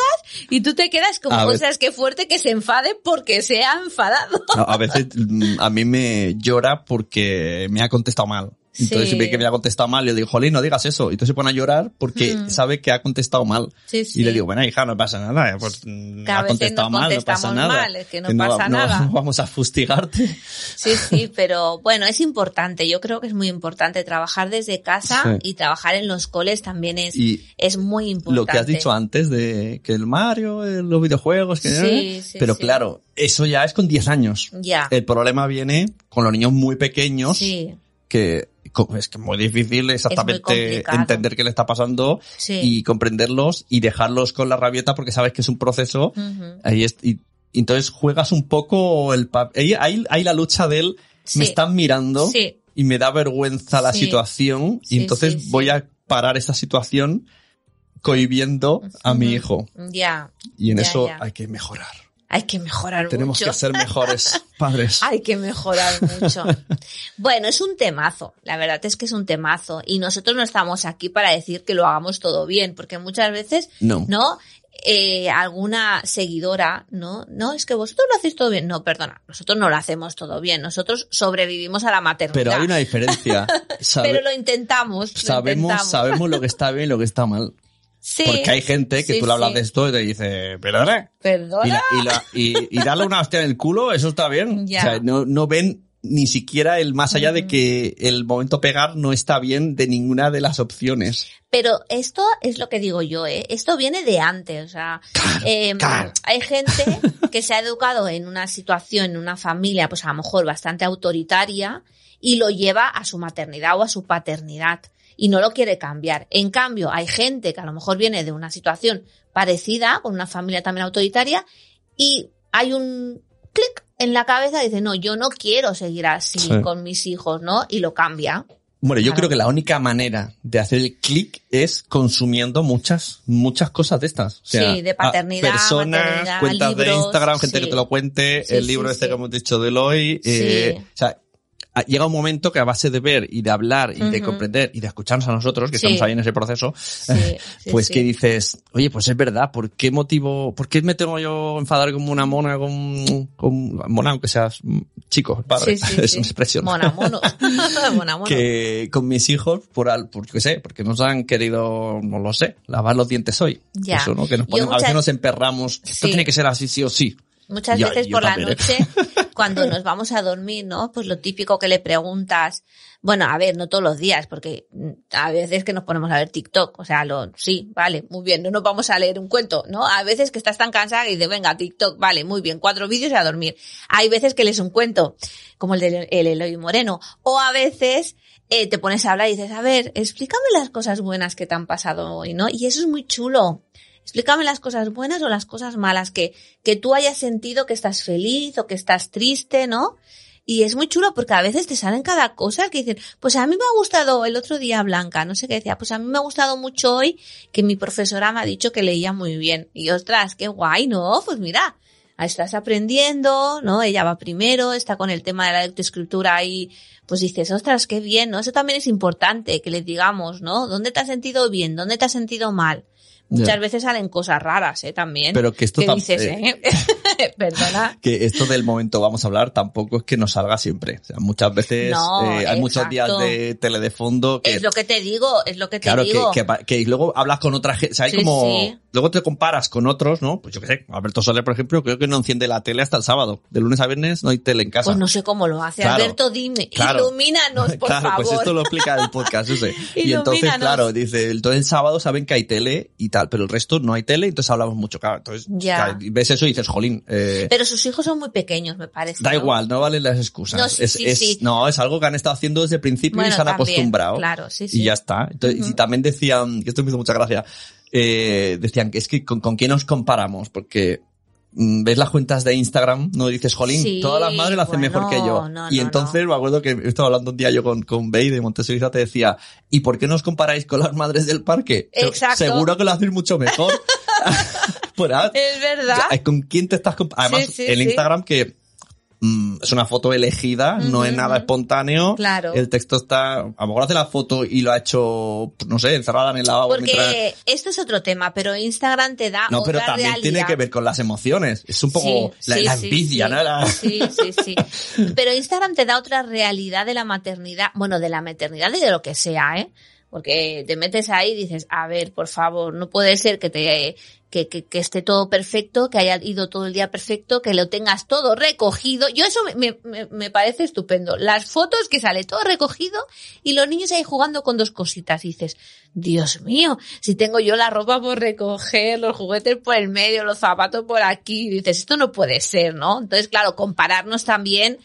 Y tú te quedas como, A o ver- sea, es que fuerte que se enfade porque se ha enfadado. A a veces mm, a mí me llora porque me ha contestado mal. Entonces Sí. si ve que me ha contestado mal, le digo, Jolín, no digas eso. Y entonces se pone a llorar porque Mm. sabe que ha contestado mal. Sí, sí. Y le digo, bueno, hija, no pasa nada. eh, Pues mm, Que a has veces contestado no mal, no pasa nada. mal, es que no pasa no nada. vamos a fustigarte. Sí, sí, pero bueno, es importante. Yo creo que es muy importante trabajar desde casa y trabajar en los coles también es, Y es muy importante. lo que has dicho antes de que el Mario, eh, los videojuegos, que Sí, sí, pero claro, eso ya es con 10 años. Ya. El problema viene con los niños muy pequeños Sí, que es que es muy difícil exactamente entender qué le está pasando sí. y comprenderlos y dejarlos con la rabieta porque sabes que es un proceso. Ahí es, y, y entonces juegas un poco el papel ahí, ahí, la lucha de él Sí. me están mirando Sí, y me da vergüenza la situación y entonces voy a parar esa situación cohibiendo a mi hijo. Ya. y en eso hay que mejorar Hay que mejorar tenemos mucho. que ser mejores padres Hay que mejorar mucho. bueno, es un temazo. La verdad es que es un temazo. Y nosotros no estamos aquí para decir que lo hagamos todo bien, porque muchas veces, no ¿no? Eh, alguna seguidora, ¿no? No, es que vosotros lo hacéis todo bien. No, perdona, nosotros no lo hacemos todo bien. Nosotros sobrevivimos a la maternidad. pero hay una diferencia Sabe- Pero lo intentamos. lo sabemos intentamos. sabemos lo que está bien y lo que está mal Sí. Porque hay gente que Sí, tú le hablas sí. de esto y te dice, perdona. Perdona. Y, la- y, la- y- y darle una hostia en el culo, eso está bien. Ya. O sea, no, no ven ni siquiera el más allá de que el momento pegar no está bien de ninguna de las opciones. Pero esto es lo que digo yo, ¿eh? Esto viene de antes, o sea, eh, claro. hay gente que se ha educado en una situación, en una familia, pues a lo mejor bastante autoritaria y lo lleva a su maternidad o a su paternidad y no lo quiere cambiar. En cambio, hay gente que a lo mejor viene de una situación parecida, con una familia también autoritaria y hay un clic en la cabeza y dice, no, yo no quiero seguir así Sí. con mis hijos, ¿no? Y lo cambia. Bueno, yo Claro. creo que la única manera de hacer el clic es consumiendo muchas, muchas cosas de estas. O sea, Sí, de paternidad, Personas, cuentas de Instagram, gente sí. que te lo cuente, Sí, el libro este que hemos dicho de hoy. eh, Sí. o sea, llega un momento que a base de ver y de hablar y de comprender y de escucharnos a nosotros, que Sí. estamos ahí en ese proceso, Sí, sí, pues que dices, oye, pues es verdad, ¿por qué motivo, por qué me tengo yo enfadar como una mona con, con mona, aunque seas chico, padre, es una expresión. Mona mono. Mona mono. Que con mis hijos, por, al, por qué sé, porque nos han querido, no lo sé, lavar los dientes hoy. Ya. Eso, ¿no? Que nos Yo ponemos, a veces nos emperramos, esto tiene que ser así sí o sí. Muchas veces yo por la también, ¿eh? noche, cuando nos vamos a dormir, ¿no? Pues lo típico que le preguntas, bueno, a ver, no todos los días, porque a veces que nos ponemos a ver TikTok, o sea, lo, sí, vale, muy bien, no nos vamos a leer un cuento, ¿no? A veces que estás tan cansada y dices, venga, TikTok, vale, muy bien, cuatro vídeos y a dormir. Hay veces que lees un cuento, como el de el Eloy Moreno, o a veces eh, te pones a hablar y dices, a ver, explícame las cosas buenas que te han pasado hoy, ¿no? Y eso es muy chulo. Explícame las cosas buenas o las cosas malas, que, que tú hayas sentido que estás feliz o que estás triste, ¿no? Y es muy chulo porque a veces te salen cada cosa que dicen, pues a mí me ha gustado el otro día Blanca, no sé qué decía, pues a mí me ha gustado mucho hoy que mi profesora me ha dicho que leía muy bien. Y ostras, qué guay, ¿no? Pues mira, estás aprendiendo, ¿no? Ella va primero, está con el tema de la lectoescritura y pues dices, ostras, qué bien, ¿no? Eso también es importante que les digamos, ¿no? ¿Dónde te has sentido bien? ¿Dónde te has sentido mal? Muchas veces salen cosas raras, ¿eh? También. Pero que esto dices, eh, ¿eh? Perdona. que esto del momento vamos a hablar tampoco es que nos salga siempre. O sea, muchas veces No, eh, hay muchos días de tele de fondo que Es lo que te digo, es lo que te Claro, digo. que, pa- que luego hablas con otra gente, o sea, hay Sí, como, sí. luego te comparas con otros, ¿no? Pues yo qué sé, Alberto Soler, por ejemplo, creo que no enciende la tele hasta el sábado. De lunes a viernes no hay tele en casa. Pues no sé cómo lo hace. Claro. Alberto, dime, Claro. ilumínanos, por claro, favor. pues esto lo explica el podcast ese. y entonces, claro, dice, entonces el sábado saben que hay tele y tal, pero el resto no hay tele, entonces hablamos mucho, claro. Entonces, Ya. ves eso y dices, jolín, eh, Pero sus hijos son muy pequeños, me parece. da ¿no? igual, no valen las excusas. No, sí, es, sí, es- sí. no, es algo que han estado haciendo desde el principio y se han también, acostumbrado. claro, sí, sí. Y ya está. Entonces. Y también decían, que esto me hizo mucha gracia, eh, decían que es que con, con quién nos comparamos, porque ves las cuentas de Instagram, no dices, jolín, Sí, todas las madres lo hacen bueno, mejor que yo. no, y no, entonces me acuerdo que estaba hablando un día yo con, con Bey de Montessori te decía, ¿y por qué no os comparáis con las madres del parque? Exacto. Seguro que lo hacéis mucho mejor. Pues, Es verdad. ¿Con quién te estás comparando? Además, Sí, sí. Instagram que mm, es una foto elegida, no es nada espontáneo. Claro. El texto está, a lo mejor hace la foto y lo ha hecho, no sé, encerrada en el lavabo Porque mientras... esto es otro tema, pero Instagram te da No, pero otra también realidad. tiene que ver con las emociones. Es un poco Sí, la, sí, la envidia, sí. ¿no? La- Sí, sí, sí. Pero Instagram te da otra realidad de la maternidad, bueno, de la maternidad y de lo que sea, ¿eh? Porque te metes ahí y dices, a ver, por favor, no puede ser que te que, que, que esté todo perfecto, que haya ido todo el día perfecto, que lo tengas todo recogido. Yo eso me, me, me parece estupendo. Las fotos que sale todo recogido y los niños ahí jugando con dos cositas. Dices, Dios mío, si tengo yo la ropa por recoger, los juguetes por el medio, los zapatos por aquí, dices, esto no puede ser, ¿no? Entonces, claro, compararnos también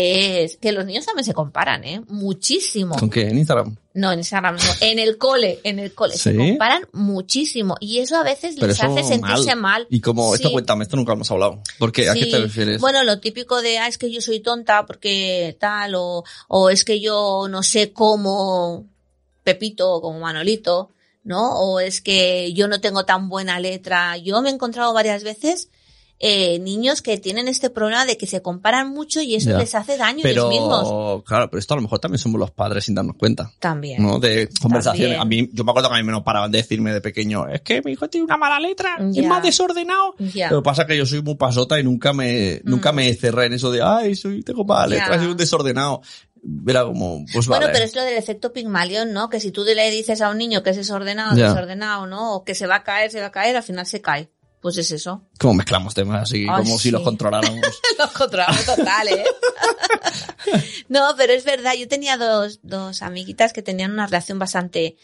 es que los niños también se comparan, ¿eh? Muchísimo. ¿Con qué? ¿En Instagram? No, en Instagram no. En el cole, en el cole. Se ¿Sí? comparan muchísimo. Y eso a veces Pero les hace sentirse mal. Y como, esto cuéntame, esto nunca hemos hablado. ¿Por qué? ¿A qué Sí. te refieres? Bueno, lo típico de, ah, es que yo soy tonta porque tal, o, o es que yo no sé cómo Pepito o como Manolito, ¿no? O es que yo no tengo tan buena letra. Yo me he encontrado varias veces eh, niños que tienen este problema de que se comparan mucho y eso Ya. les hace daño a ellos mismos. pero, claro, pero esto a lo mejor también somos los padres sin darnos cuenta. También. ¿no? De conversaciones. También. A mí, yo me acuerdo que a mí me no paraban de decirme de pequeño, es que mi hijo tiene una mala letra, Ya. es más desordenado. Ya. Lo que pasa es que yo soy muy pasota y nunca me, nunca Mm. me cerré en eso de, ay, soy, tengo mala letra, Ya. soy un desordenado. Era como, pues Bueno, vale. pero es lo del efecto Pigmalión, ¿no? Que si tú le dices a un niño que es desordenado, Ya. desordenado, ¿no? O que se va a caer, se va a caer, al final se cae. Pues es eso. Como mezclamos temas así, Ay, como si los controláramos. Los controlamos total, ¿eh? no, pero es verdad, yo tenía dos, dos amiguitas que tenían una relación bastante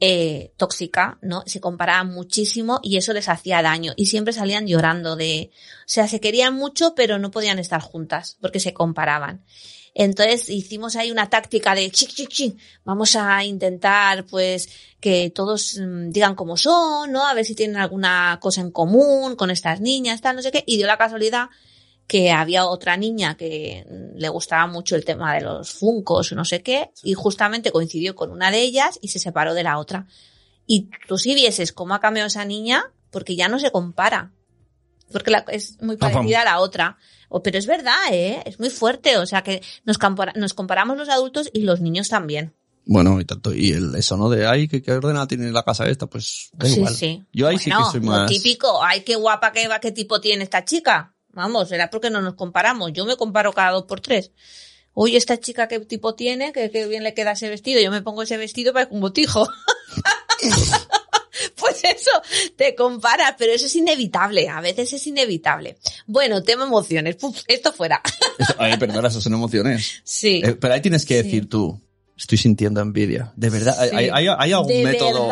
eh, tóxica, ¿no? Se comparaban muchísimo y eso les hacía daño y siempre salían llorando de, o sea, se querían mucho pero no podían estar juntas porque se comparaban. Entonces hicimos ahí una táctica de chic, chic, chic. Vamos a intentar, pues, que todos mm, digan cómo son, ¿no? A ver si tienen alguna cosa en común con estas niñas, tal, no sé qué. Y dio la casualidad que había otra niña que mm, le gustaba mucho el tema de los funcos o no sé qué, y justamente coincidió con una de ellas y se separó de la otra. Y tú si vieses cómo ha cambiado esa niña, porque ya no se compara. Porque la- es muy parecida a la otra. O- pero es verdad, ¿eh? Es muy fuerte. O sea que nos, compara- nos comparamos los adultos y los niños también. bueno, y tanto, y el, eso, ¿no? De, ay, ¿qué, qué ordenada tiene la casa esta? Pues, da sí, igual. sí. Yo ahí sí Bueno, que soy Lo más... típico, ay, qué guapa, qué, va- qué tipo tiene esta chica. Vamos, será porque no nos comparamos. Yo me comparo cada dos por tres. Oye, esta chica qué tipo tiene, que, qué bien le queda ese vestido. Yo me pongo ese vestido para un botijo. pues eso, te comparas, pero eso es inevitable. A veces es inevitable. Bueno, tema emociones. Puf, esto fuera. Eso- ay, perdona, eso son emociones. sí. Eh, pero ahí tienes que Sí. decir tú, estoy sintiendo envidia. De verdad, ¿hay, Sí. hay, hay- hay algún ¿De método?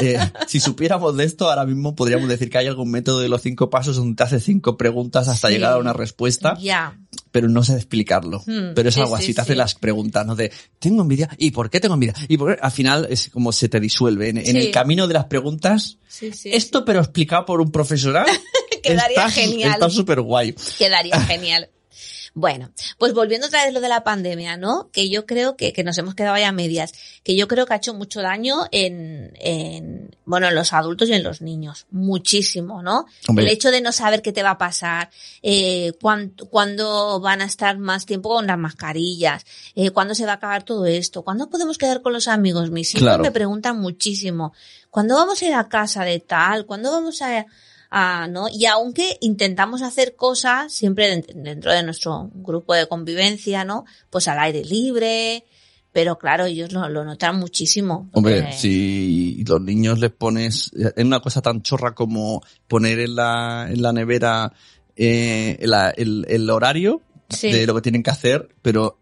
Eh, si supiéramos de esto, ahora mismo podríamos decir que hay algún método de los cinco pasos donde te hace cinco preguntas hasta Sí. llegar a una respuesta, Ya. pero no sé explicarlo. Hmm, pero es algo sí, así, te hace las preguntas, ¿no? De, tengo envidia, ¿y por qué tengo envidia? Y por qué? al final es como se te disuelve. En, el camino de las preguntas, Sí, sí. esto pero explicado por un profesional, Quedaría está- genial. Está súper guay. Quedaría genial. Bueno, pues volviendo otra vez lo de la pandemia, ¿no? Que yo creo que, que nos hemos quedado ya a medias, que yo creo que ha hecho mucho daño en, en, bueno, en los adultos y en los niños. Muchísimo, ¿no? Hombre. El hecho de no saber qué te va a pasar, eh, cuándo, cuándo van a estar más tiempo con las mascarillas, eh, cuándo se va a acabar todo esto, cuándo podemos quedar con los amigos. Mis hijos Claro. me preguntan muchísimo, ¿cuándo vamos a ir a casa de tal? ¿Cuándo vamos a, a, ¿no? Y aunque intentamos hacer cosas siempre dent- dentro de nuestro grupo de convivencia, ¿no? Pues al aire libre, pero claro, ellos lo, lo notan muchísimo. Hombre, porque- si los niños les pones en una cosa tan chorra como poner en la, en la nevera eh, la- el, el horario Sí. de lo que tienen que hacer, pero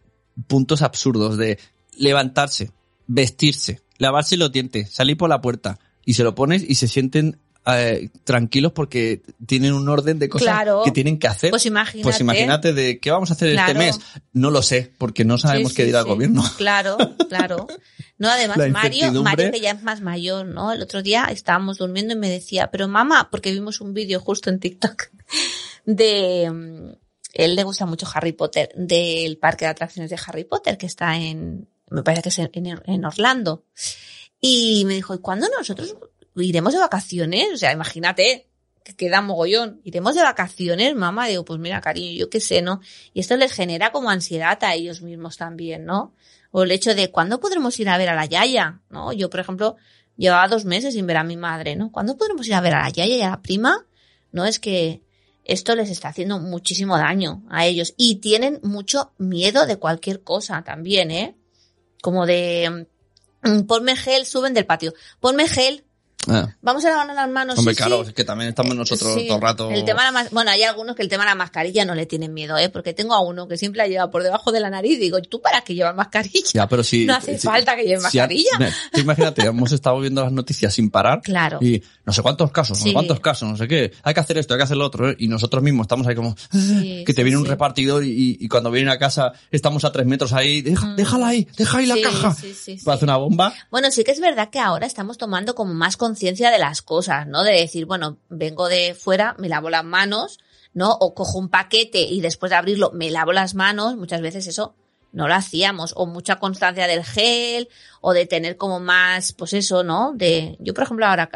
puntos absurdos de levantarse, vestirse, lavarse los dientes, salir por la puerta y se lo pones y se sienten eh, tranquilos porque tienen un orden de cosas Claro. que tienen que hacer. Pues imagínate. Pues imagínate de qué vamos a hacer Claro. este mes. No lo sé, porque no sabemos Sí, qué sí, dirá el gobierno. Claro, claro. No, además, Mario. Mario, que ya es más mayor, ¿no? El otro día estábamos durmiendo y me decía, pero mamá, porque vimos un vídeo justo en TikTok de, mm, él le gusta mucho Harry Potter, del parque de atracciones de Harry Potter, que está en, me parece que es en, en- en Orlando. Y me dijo, ¿y cuándo nosotros iremos de vacaciones? O sea, imagínate, que queda mogollón. Iremos de vacaciones, mamá. Digo, pues mira, cariño, yo qué sé, ¿no? Y esto les genera como ansiedad a ellos mismos también, ¿no? O el hecho de, ¿cuándo podremos ir a ver a la Yaya? ¿No? Yo, por ejemplo, llevaba dos meses sin ver a mi madre, ¿no? ¿Cuándo podremos ir a ver a la Yaya y a la prima? No, es que esto les está haciendo muchísimo daño a ellos. Y tienen mucho miedo de cualquier cosa también, ¿eh? Como de, mm, ponme gel, suben del patio. Ponme gel, Ah. vamos a lavarnos las manos. Hombre, sí, claro, sí. es que también estamos nosotros Sí, todo el rato. El tema de la bueno, hay algunos que el tema de la mascarilla no le tienen miedo, ¿eh? Porque tengo a uno que siempre la lleva por debajo de la nariz digo, ¿tú para qué llevas mascarilla? Ya, pero si, No hace si- falta que lleve si a- mascarilla. me- tú imagínate, hemos estado viendo las noticias sin parar. Claro. Y no sé cuántos casos, no sé cuántos casos, no sé qué. Hay que hacer esto, hay que hacer lo otro. ¿eh? Y nosotros mismos estamos ahí como, Sí, que te viene un repartidor y, y cuando vienen a casa estamos a tres metros ahí, deja, déjala ahí, deja ahí la Mm. Sí, caja. sí, sí, sí. Hace una bomba. Bueno, sí que es verdad que ahora estamos tomando como más conciencia de las cosas, ¿no? De decir, bueno, vengo de fuera, me lavo las manos, ¿no? O cojo un paquete y después de abrirlo me lavo las manos. Muchas veces eso no lo hacíamos. O mucha constancia del gel, o de tener como más, pues eso, ¿no? De, yo por ejemplo ahora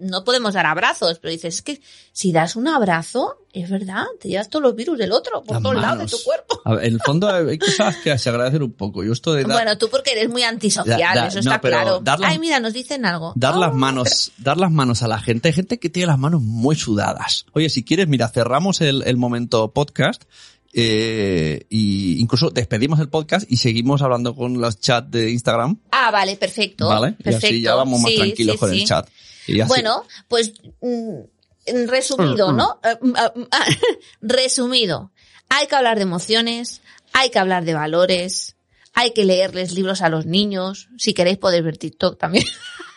no podemos dar abrazos, pero dices, es que si das un abrazo, es verdad, te llevas todos los virus del otro por Las todos lados de tu cuerpo. A ver, en el fondo hay cosas que se agradecen un poco. Yo esto de dar, Bueno, tú porque eres muy antisocial, Da- da- eso no, está claro. las- Ay, mira, nos dicen algo. dar las Oh, manos, dar las manos a la gente. Hay gente que tiene las manos muy sudadas. Oye, si quieres, mira, cerramos el, el momento podcast. Eh, y incluso despedimos el podcast y seguimos hablando con los chats de Instagram, Ah, vale, perfecto. ¿vale? perfecto. Y así ya vamos más Sí, tranquilos sí, con sí. el chat. Y así- Bueno, pues mm, en resumido. ¿no? Resumido. Hay que hablar de emociones, hay que hablar de valores, hay que leerles libros a los niños. Si queréis podéis ver TikTok también.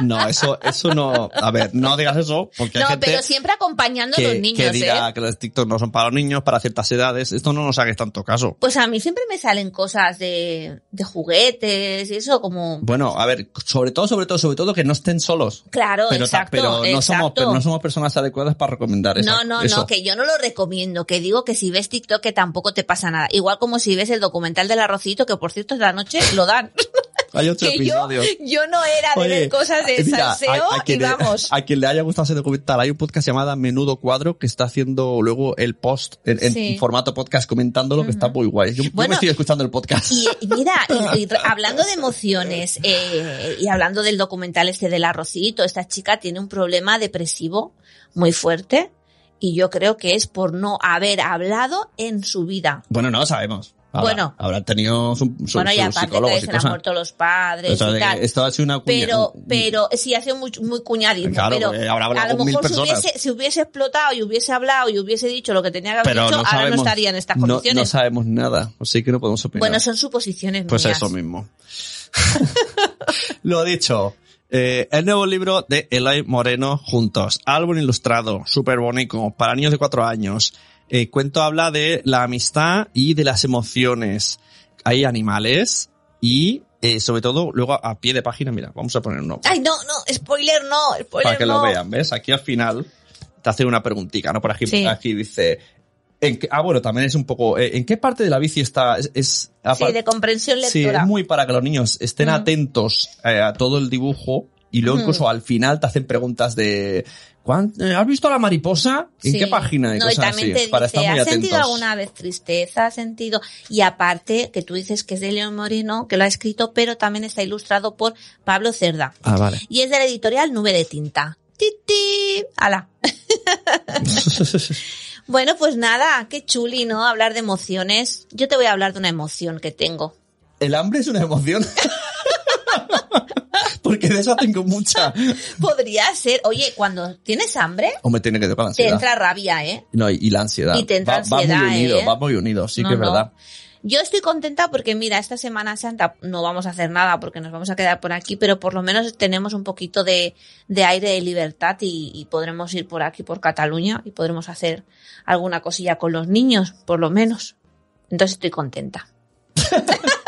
No, eso, eso no, a ver, no digas eso, porque hay No, gente pero siempre acompañando a que, los niños, que diga ¿eh? que los TikTok no son para los niños, para ciertas edades. Esto no nos hagáis tanto caso. Pues a mí siempre me salen cosas de, de juguetes y eso como... Bueno, a ver, sobre todo, sobre todo, sobre todo que no estén solos. Claro, Pero, exacto, pero no somos, exacto. pero no somos personas adecuadas para recomendar eso. No, no, eso. no, que yo no lo recomiendo, que digo que si ves TikTok que tampoco te pasa nada. Igual como si ves el documental del arrocito, que por cierto de la noche lo dan. Hay ocho que yo, yo no era de Oye, ver cosas de eh, mira, salseo a- a y le- vamos. A quien le haya gustado ese documental, hay un podcast llamado Menudo Cuadro que está haciendo luego el post en, formato podcast comentándolo, que está muy guay. Yo, me estoy escuchando el podcast. Y, mira, y- hablando de emociones eh, y hablando del documental este del arrocito, esta chica tiene un problema depresivo muy fuerte y yo creo que es por no haber hablado en su vida. Bueno, no lo sabemos. Bueno. habrá tenido su, su, bueno, y sus aparte psicólogos que y se han muerto los padres y tal. esto ha sido una cuña- pero, un- pero sí hace muy, muy cuñadismo. Claro, pero habrá a lo mejor si hubiese, si hubiese explotado y hubiese hablado y hubiese dicho lo que tenía que haber pero dicho, no ahora sabemos, no estaría en estas no- condiciones. No, sabemos nada, así que no podemos opinar. bueno, son suposiciones Pues mías. eso mismo. Lo dicho. eh, el nuevo libro de Eloy Moreno Juntos. Álbum ilustrado, súper bonito, para niños de cuatro años. El cuento habla de la amistad y de las emociones. Hay animales y, eh, sobre todo, luego a pie de página, mira, vamos a poner uno. Ay, no, no, spoiler no, spoiler para que no. lo vean, ¿ves? Aquí al final te hace una preguntita, ¿no? Por aquí, Sí. aquí dice... ¿en ah, bueno, también es un poco... eh, ¿En qué parte de la bici está? Es, es- Sí, de comprensión Sí, lectora. es muy para que los niños estén Mm. atentos eh, a todo el dibujo y luego Mm. incluso al final te hacen preguntas de ¿cuán- eh, ¿Has visto a la mariposa? ¿En Sí. qué página? Y No, y cosas también así, te para dice, estar muy ¿has sentido alguna vez tristeza? ¿Has sentido? Y aparte, que tú dices que es de León Moreno, que lo ha escrito, pero también está ilustrado por Pablo Cerda. Ah, vale. Y es de la editorial Nube de Tinta. ¡Titi! ¡Hala! Bueno, pues nada, qué chuli, ¿no? Hablar de emociones. Yo te voy a hablar de una emoción que tengo. ¿El hambre es una emoción? Porque de eso tengo mucha. Podría ser, oye, cuando tienes hambre, O me tiene que tocar la te ansiedad. entra rabia, ¿eh? No, y, y la ansiedad. Y te entra va, va ansiedad, muy unido, ¿eh? va muy unido, sí No, que es no. verdad. Yo estoy contenta porque mira, esta Semana Santa no vamos a hacer nada porque nos vamos a quedar por aquí, pero por lo menos tenemos un poquito de, de aire de libertad y, y podremos ir por aquí, por Cataluña, y podremos hacer alguna cosilla con los niños, por lo menos. Entonces estoy contenta.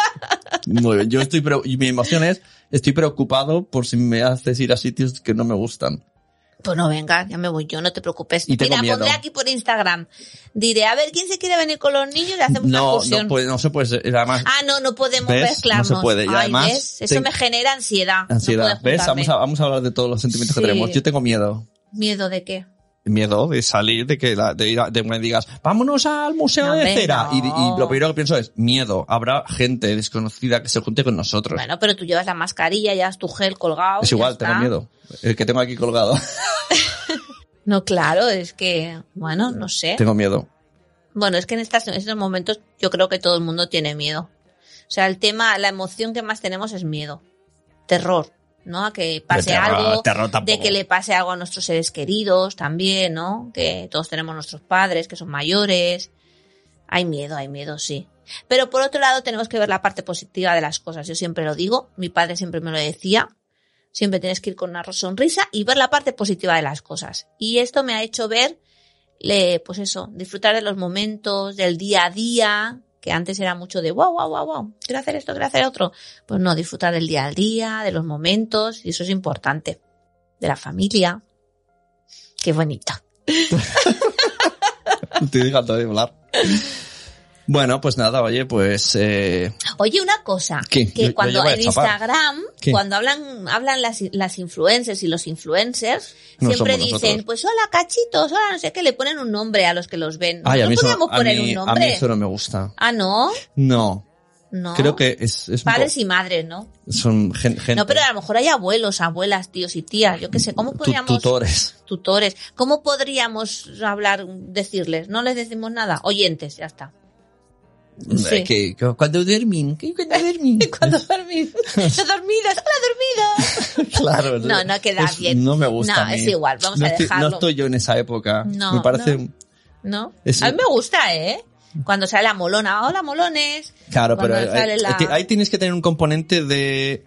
Muy bien. Yo estoy, pre- y mi emoción es, estoy preocupado por si me haces ir a sitios que no me gustan. Pues no, venga, ya me voy yo, no te preocupes. Y Mira, miedo. pondré aquí por Instagram. Diré, a ver, ¿quién se quiere venir con los niños? Y hacemos una No, excursión. no puede, no se puede, ser, además, Ah, no, no podemos ¿Ves? mezclarnos. No se puede. Y Ay, además, ¿ves? Eso te- me genera ansiedad. No ansiedad. poder ¿Ves? Vamos a, vamos a hablar de todos los sentimientos Sí. que tenemos. Yo tengo miedo. ¿Miedo de qué? Miedo de salir, de que la- de ir a- de que digas, vámonos al museo No, de cera. Y, lo primero que pienso es, miedo. Habrá gente desconocida que se junte con nosotros. Bueno, pero tú llevas la mascarilla, llevas tu gel colgado. es igual, tengo miedo. El que tengo aquí colgado. No, claro, es que, bueno, no sé. tengo miedo. Bueno, es que en, estas, en estos momentos yo creo que todo el mundo tiene miedo. O sea, el tema, la emoción que más tenemos es miedo. Terror, ¿no? A que pase De terror, algo. de que le pase algo a nuestros seres queridos también, ¿no? Que todos tenemos nuestros padres que son mayores. Hay miedo, hay miedo, sí. Pero por otro lado tenemos que ver la parte positiva de las cosas. Yo siempre lo digo, mi padre siempre me lo decía. Siempre tienes que ir con una sonrisa y ver la parte positiva de las cosas. Y esto me ha hecho ver, le, pues eso, disfrutar de los momentos, del día a día, que antes era mucho de wow, wow, wow, wow, quiero hacer esto, quiero hacer otro. Pues no, disfrutar del día a día, de los momentos, y eso es importante. De la familia. Qué bonito. Estoy dejando de hablar. Bueno, pues nada, oye, pues... Eh, Oye, una cosa, ¿Qué? que Yo- yo cuando a en. Instagram, ¿Qué? cuando hablan, hablan las, las influencers y los influencers, No siempre dicen, nosotros. pues hola cachitos, hola no sé qué, le ponen un nombre a los que los ven. ay, a ¿No mí, eso, podríamos a, poner mí, un a mí nombre? eso no me gusta. Ah, no, No, no. creo que es... es Padres y madres, ¿no? son gen- gente... No, pero a lo mejor hay abuelos, abuelas, tíos y tías, yo qué sé, ¿cómo podríamos... tutores. tutores. ¿Cómo podríamos hablar, decirles? No les decimos nada. Oyentes, ya está. Sí. Que, que cuando que cuando duermen. Cuando dormís. ¡Estás dormidas! ¡Hola, dormidas! claro. No, no queda es- bien. No me gusta. No, es igual, vamos no a estoy, dejarlo. No estoy yo en esa época. No, me parece... no. ¿No? Es- A mí me gusta, ¿eh? Cuando sale la molona. ¡Hola, molones! Claro, pero la- ahí tienes que tener un componente de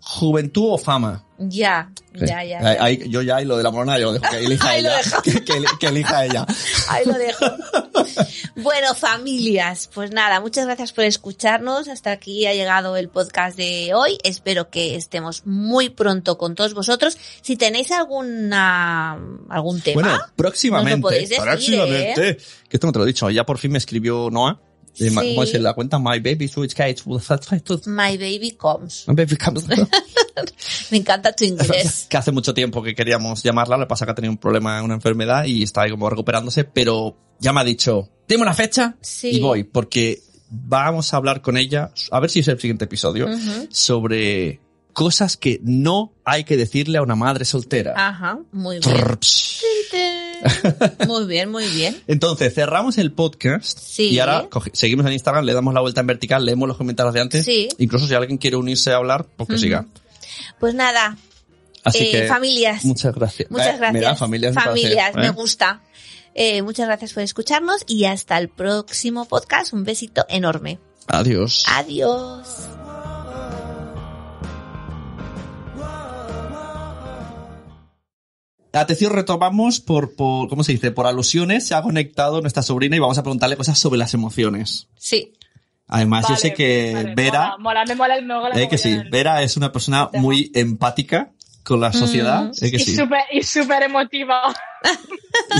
juventud o fama. Ya, Sí. ya, ya. Ahí- ahí- yo ya y lo de la morona yo lo dejo que elija Ahí ella. Que, que- que elija ella. Ahí lo dejo. bueno, familias, pues nada, muchas gracias por escucharnos. Hasta aquí ha llegado el podcast de hoy. Espero que estemos muy pronto con todos vosotros. Si tenéis alguna algún tema, Bueno, próximamente. Nos lo podéis decir, próximamente. Que esto no te lo he dicho. Ya por fin me escribió Noah. Sí. ¿Cómo es la cuenta? My baby switch gates. My Baby Comes. My baby comes. Me encanta tu inglés. que hace mucho tiempo que queríamos llamarla, lo que pasa que ha tenido un problema, una enfermedad y está ahí como recuperándose, pero ya me ha dicho, dime una fecha Sí. y voy, porque vamos a hablar con ella, a ver si es el siguiente episodio, Ujú. sobre cosas que no hay que decirle a una madre soltera. Ajá, muy bien. Muy bien, muy bien. Entonces, cerramos el podcast Sí. y ahora seguimos en Instagram, le damos la vuelta en vertical, leemos los comentarios de antes. Sí. Incluso si alguien quiere unirse a hablar, pues que siga. Pues nada, Así eh, que, familias. muchas gracias. Muchas Eh, gracias. Mira, familias. me Familias, me ¿eh? gusta. Eh, muchas gracias por escucharnos y hasta el próximo podcast. Un besito enorme. Adiós. Adiós. Atención, retomamos por, por, ¿cómo se dice? Por alusiones, se ha conectado nuestra sobrina y vamos a preguntarle cosas sobre las emociones. Sí. Además, yo sé que vale, Vera, Mola, mola, me mola, me mola eh, que sí. Vera es una persona muy empática con la sociedad, Mm. que Y sí. súper y súper emotiva.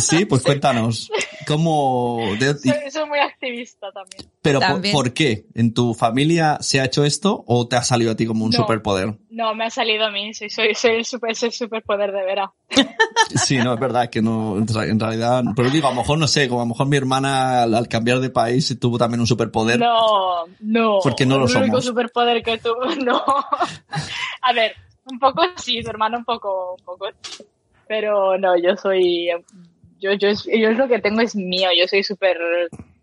Sí, pues cuéntanos, ¿cómo, de- Soy, soy muy activista también. pero por, También. por qué? ¿En tu familia se ha hecho esto o te ha salido a ti como un No. superpoder? No, me ha salido a mí. Soy, soy, soy el super, soy el superpoder de Vera. Sí, no, es verdad que no, en realidad, pero digo, a lo mejor no sé, como a lo mejor mi hermana al, al cambiar de país tuvo también un superpoder. No, no. Porque no lo el único somos. superpoder que tú, no. A ver, un poco sí, tu hermano un poco, un poco. Pero no, yo soy, yo, yo, es- yo es lo que tengo es mío. Yo soy súper,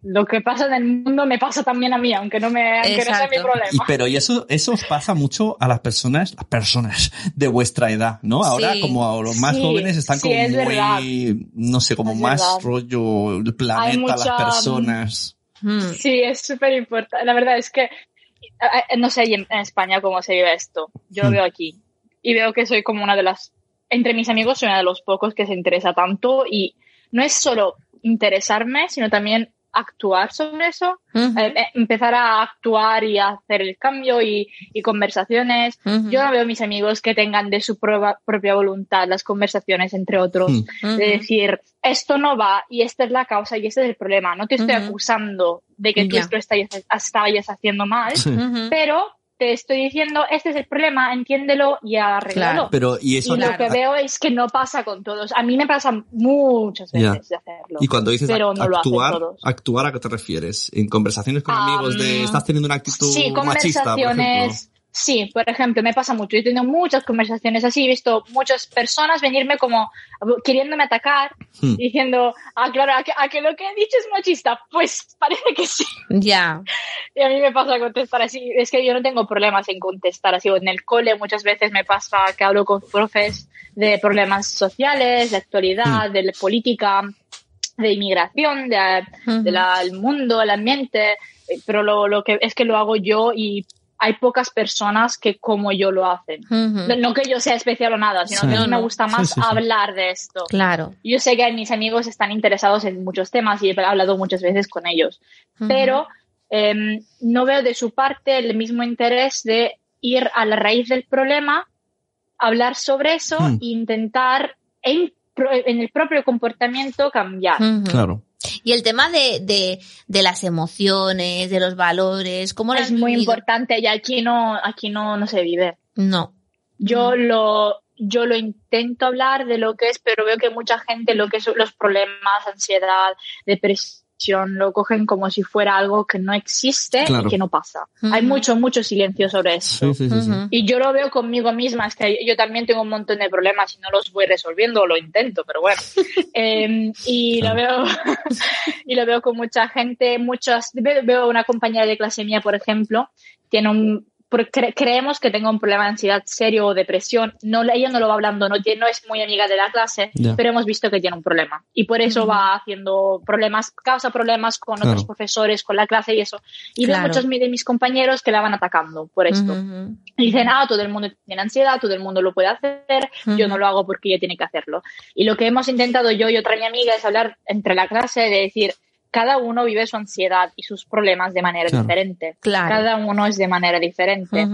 lo que pasa en el mundo me pasa también a mí, aunque no me, aunque no sea mi problema. Y pero y eso eso os pasa mucho a las personas, las personas de vuestra edad, ¿no? Ahora Sí. como a los más Sí, jóvenes están sí, como es verdad. muy no sé, como Es más verdad. rollo el planeta, mucha, las personas. Mm. Sí, es súper importante. La verdad es que, no sé en España cómo se vive esto. Yo lo Hmm. veo aquí. Y veo que soy como una de las, entre mis amigos soy una de los pocos que se interesa tanto y no es solo interesarme, sino también actuar sobre eso. Ujú. Eh, eh, empezar a actuar y a hacer el cambio y, y conversaciones. Ujú. Yo no veo mis amigos que tengan de su prueba- propia voluntad las conversaciones entre otros Hmm. Ujú. de decir, esto no va y esta es la causa y este es el problema. No te estoy acusando de que tú esto estás, estabas haciendo mal, pero te estoy diciendo, este es el problema, entiéndelo y arréglalo. Claro. Pero, y eso Y lo que veo es que no pasa con todos. A mí me pasa muchas veces de hacerlo. Y cuando dices pero act- no actuar, todos. actuar, ¿a qué te refieres? ¿En conversaciones con Ah, amigos de mm, estás teniendo una actitud Sí, machista, por ejemplo? Sí, por ejemplo, me pasa mucho. Yo he tenido muchas conversaciones así, he visto muchas personas venirme como queriéndome atacar, Hmm. diciendo, ah, claro, a que, a que lo que he dicho es machista. Pues parece que sí. Ya. Y a mí me pasa contestar así. Es que yo no tengo problemas en contestar así. En el cole muchas veces me pasa que hablo con profes de problemas sociales, de Hmm. actualidad, de política, de inmigración, de, de la- el mundo, el ambiente. Pero lo, lo que es que lo hago yo y hay pocas personas que como yo lo hacen. No, no que yo sea especial o nada, sino Sí. que a mí No, me gusta más sí, sí. hablar de esto. Claro. Yo sé que mis amigos están interesados en muchos temas y he hablado muchas veces con ellos, pero em, no veo de su parte el mismo interés de ir a la raíz del problema, hablar sobre eso Hmm. e intentar en, en el propio comportamiento cambiar. Claro. Y el tema de, de, de las emociones, de los valores, ¿cómo lo Es muy vivido? importante y aquí no, aquí no, no se vive. No. Yo Mm. lo, yo lo intento hablar de lo que es, pero veo que mucha gente lo que son los problemas, ansiedad, depresión, lo cogen como si fuera algo que no existe Claro. y que no pasa. Ujú. Hay mucho, mucho silencio sobre esto. Sí, sí, sí. sí. Ujú. Y yo lo veo conmigo misma, es que yo también tengo un montón de problemas y no los voy resolviendo, lo intento, pero bueno. Em, y lo veo y lo veo con mucha gente, muchas ve- veo una compañera de clase mía, por ejemplo, tiene un cre- creemos que tenga un problema de ansiedad serio o depresión. No, ella no lo va hablando, no, es muy amiga de la clase, pero hemos visto que tiene un problema. Y por eso va haciendo problemas, causa problemas con Claro. otros profesores, con la clase y eso. Y Claro. veo muchos de mis compañeros que la van atacando por esto. Y dicen, ah, todo el mundo tiene ansiedad, todo el mundo lo puede hacer, yo no lo hago porque ella tiene que hacerlo. Y lo que hemos intentado yo y otra mi amiga es hablar entre la clase de decir, cada uno vive su ansiedad y sus problemas de manera Claro. diferente. Claro. Cada uno es de manera diferente.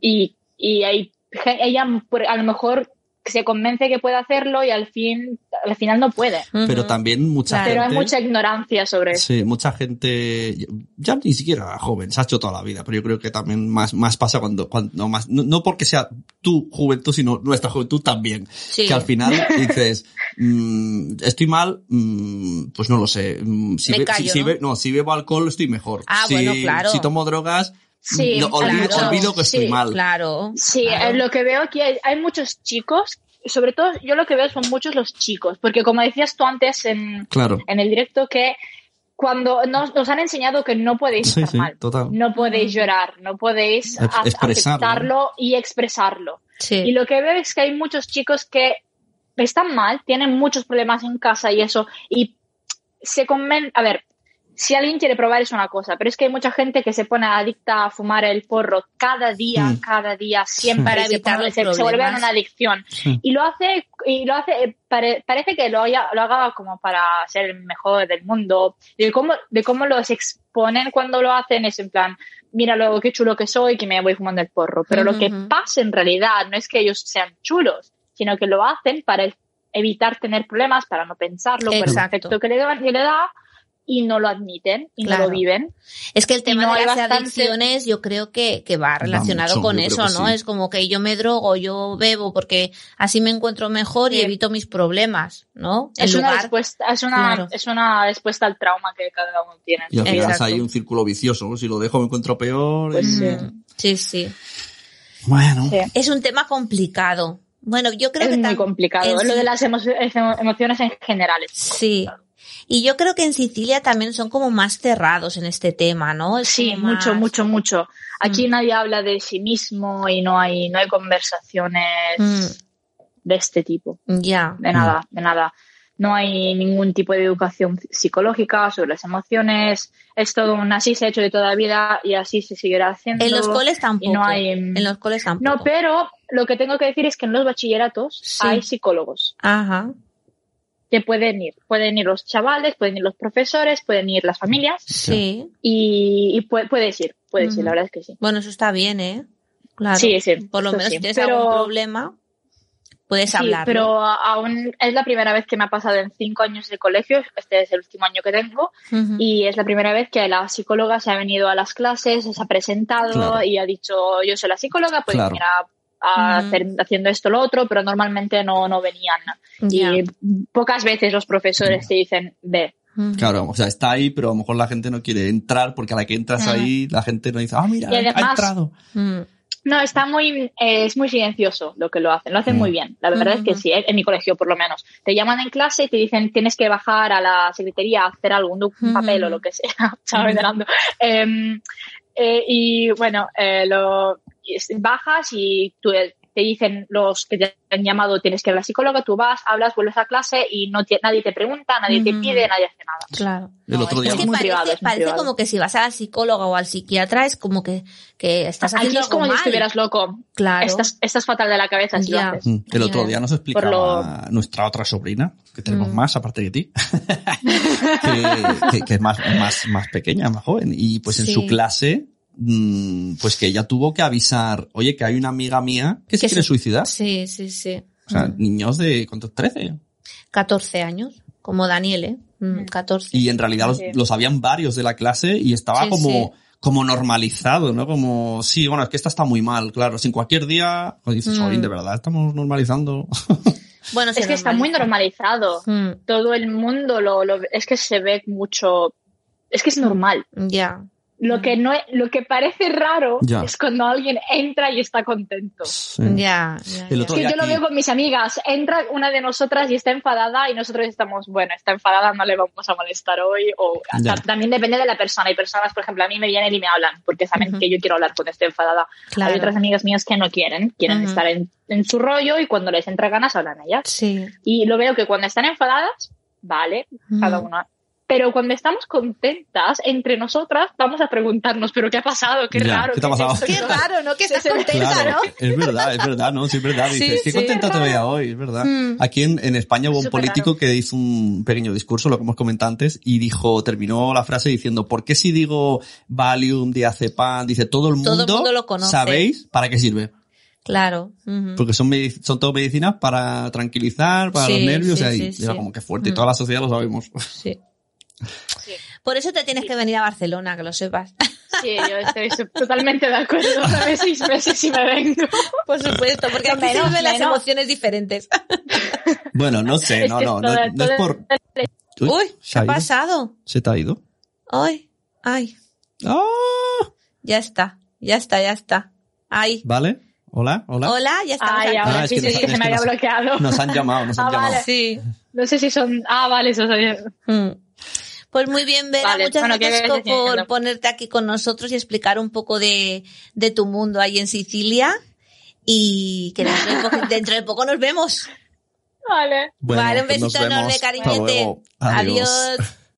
Y, y hay, ella a lo mejor se convence que puede hacerlo y al fin, al final no puede. Pero también mucha Claro. Pero gente... hay mucha ignorancia sobre eso. Sí, mucha gente, ya ni siquiera joven, se ha hecho toda la vida, pero yo creo que también más, más pasa cuando, cuando más, no, no porque sea tu juventud, sino nuestra juventud también. Sí. Que al final dices, mm, estoy mal, mm, pues no lo sé. mm, si Me be- callo, si, si ¿no? be- no, si bebo alcohol estoy mejor. Ah, si, bueno, claro. Si tomo drogas, Sí, no, olvido, claro. olvido que estoy Sí, mal. Claro. Sí, claro. eh, lo que veo aquí hay, hay muchos chicos, sobre todo yo lo que veo son muchos los chicos, porque como decías tú antes en, Claro. en el directo que cuando nos, nos han enseñado que no podéis Sí, estar sí, mal, total. no podéis llorar, no podéis aceptarlo y expresarlo. Sí. Y lo que veo es que hay muchos chicos que están mal, tienen muchos problemas en casa y eso, y se conven... A ver, si alguien quiere probar es una cosa, pero es que hay mucha gente que se pone adicta a fumar el porro cada día, Mm. cada día, siempre, Para y se, los se, se vuelve una adicción. Sí. Y lo hace, y lo hace, eh, pare- parece que lo, haya, lo haga como para ser el mejor del mundo. De cómo, de cómo los exponen cuando lo hacen es en plan, mira lo qué chulo que soy, que me voy fumando el porro. Pero lo que pasa en realidad no es que ellos sean chulos, sino que lo hacen para evitar tener problemas, para no pensarlo, por el Exacto. efecto que le, da, que le da, y no lo admiten, y Claro. no lo viven. Es que el tema no de las bastante- adicciones yo creo que, que va relacionado mucho, con eso, ¿no? sí. Es como que yo me drogo, yo bebo porque así me encuentro mejor y evito mis problemas, ¿no? En Es una, lugar- respuesta, es, una, Claro. es una respuesta al trauma que cada uno tiene. Y al final Exacto. hay un círculo vicioso, ¿no? Si lo dejo me encuentro peor. Pues y- sí. Mm, sí, sí. Bueno. Sí. Es un tema complicado. Bueno, yo creo es que muy tam- complicado. en Lo de las emo- emo- emociones en general. es Sí. Y yo creo que en Sicilia también son como más cerrados en este tema, ¿no? Es Sí, mucho, mucho, mucho. Aquí Mm. nadie habla de sí mismo y no hay, no hay conversaciones Mm, de este tipo. ya. De nada, de nada. No hay ningún tipo de educación psicológica sobre las emociones. Es todo un así se ha hecho de toda la vida y así se seguirá haciendo. En los coles y tampoco. no hay, En los coles tampoco. No, pero lo que tengo que decir es que en los bachilleratos Sí. hay psicólogos Ajá. Que pueden ir. Pueden ir los chavales, pueden ir los profesores, pueden ir las familias Sí. y, y pu- puedes ir, puedes ir, la verdad es que sí. Bueno, eso está bien, ¿eh? Claro. Sí, sí, Por lo menos sí, si tienes pero- algún problema. Puedes Sí, hablar. pero aún es la primera vez que me ha pasado en cinco años de colegio. Este es el último año que tengo. Y es la primera vez que la psicóloga se ha venido a las clases, se ha presentado Claro. y ha dicho, yo soy la psicóloga, puedes Claro. venir a, a hacer, haciendo esto lo otro, pero normalmente no, no venían. Ya. Y pocas veces los profesores te dicen, ve. Claro, o sea, está ahí, pero a lo mejor la gente no quiere entrar porque a la que entras ahí, la gente no dice, ah, mira, Y además- ha entrado. No, está muy, eh, es muy silencioso lo que lo hacen, lo hacen Mm. muy bien, la verdad es que sí, eh, en mi colegio por lo menos. Te llaman en clase y te dicen tienes que bajar a la secretaría a hacer algún papel o lo que sea. Delando. Em, eh, y bueno, eh, lo, bajas y tú, eh, te dicen los que te han llamado tienes que ir a la psicóloga, tú vas, hablas, vuelves a clase y no te- nadie te pregunta, nadie te Ujú. pide, nadie hace nada. Claro. El otro es día que Es muy parece, privado, es muy parece privado. como que si vas a la psicóloga o al psiquiatra es como que, que estás Aquí haciendo es como si estuvieras loco, Claro. estás, estás fatal de la cabeza si lo haces. Mm, El otro día nos explicaba Por nuestra otra sobrina, que tenemos Mm. más aparte de ti, que, que- que es más, más, más pequeña, más joven. Y pues en Sí. su clase, mm, pues que ella tuvo que avisar, oye, que hay una amiga mía que se Que quiere se- suicidar. Sí, sí, sí. O sea, Mm. niños de, ¿cuántos? 13. 14 años, como Daniel, ¿eh? Mm, 14. Y en realidad los, Sí. los sabían varios de la clase y estaba Sí, como, sí. como normalizado, ¿no? Como, sí, bueno, es que esta está muy mal, claro. Sin cualquier día, pues dices, Mm. de verdad estamos normalizando. Bueno, Es que está muy normaliza. normalizado. Mm, todo el mundo lo, lo es que se ve mucho es que es normal ya. Lo que no lo que parece raro Ya. es cuando alguien entra y está contento es Sí. Ya, ya, otro que yo lo veo con mis amigas entra una de nosotras y está enfadada y nosotros estamos bueno está enfadada no le vamos a molestar hoy o también depende de la persona hay personas por ejemplo a mí me vienen y me hablan porque saben que yo quiero hablar cuando esté enfadada Claro. hay otras amigas mías que no quieren quieren estar en, en su rollo y cuando les entra ganas hablan ellas Sí. y lo veo que cuando están enfadadas, vale, cada una. Pero cuando estamos contentas entre nosotras, vamos a preguntarnos, ¿pero qué ha pasado? Qué Ya, raro. ¿qué te ha pasado? Qué raro, ¿no? Que estás Sí, sí. contenta, Claro, ¿no? es verdad, es verdad, ¿no? Sí, es verdad. Sí, Dices, qué sí. contenta te veía hoy, es verdad. Mm. Aquí en, en España hubo un político raro. que hizo un pequeño discurso, lo que hemos comentado antes, y dijo, terminó la frase diciendo, ¿por qué si digo Valium, diazepam, dice todo el mundo, Todo el mundo lo conoce. sabéis para qué sirve? Claro. ujú. Porque son, son todo medicinas para tranquilizar, para Sí, los nervios, sí, y ahí, sí, sí. como que fuerte, y Mm. toda la sociedad lo sabemos. Sí. Por eso te tienes que venir a Barcelona, que lo sepas. Sí, yo estoy totalmente de acuerdo. Dame seis meses y me vengo. Por supuesto, porque aquí Menos, se viven las menos. emociones diferentes. Bueno, no sé, no, no, no, es por... Uy, ¿qué ¿se ha pasado? ¿Se te ha ido? Ay, ay, ¡Ah! ya está, ya está, ya está. Ay. ¿Vale? Hola, hola. Hola, ya aquí. ahora Ah, es sí, que sí, nos- se me había bloqueado. Nos han llamado, nos han Ah, llamado. Sí. No sé si son... Ah, vale, eso soy... Mm. Pues muy bien, Vera, Vale, muchas bueno, ¿qué gracias por diciendo? ponerte aquí con nosotros y explicar un poco de, de tu mundo ahí en Sicilia. Y que dentro de poco, dentro de poco nos vemos. Vale. Bueno, vale, un pues besito enorme, cariñete. Adiós.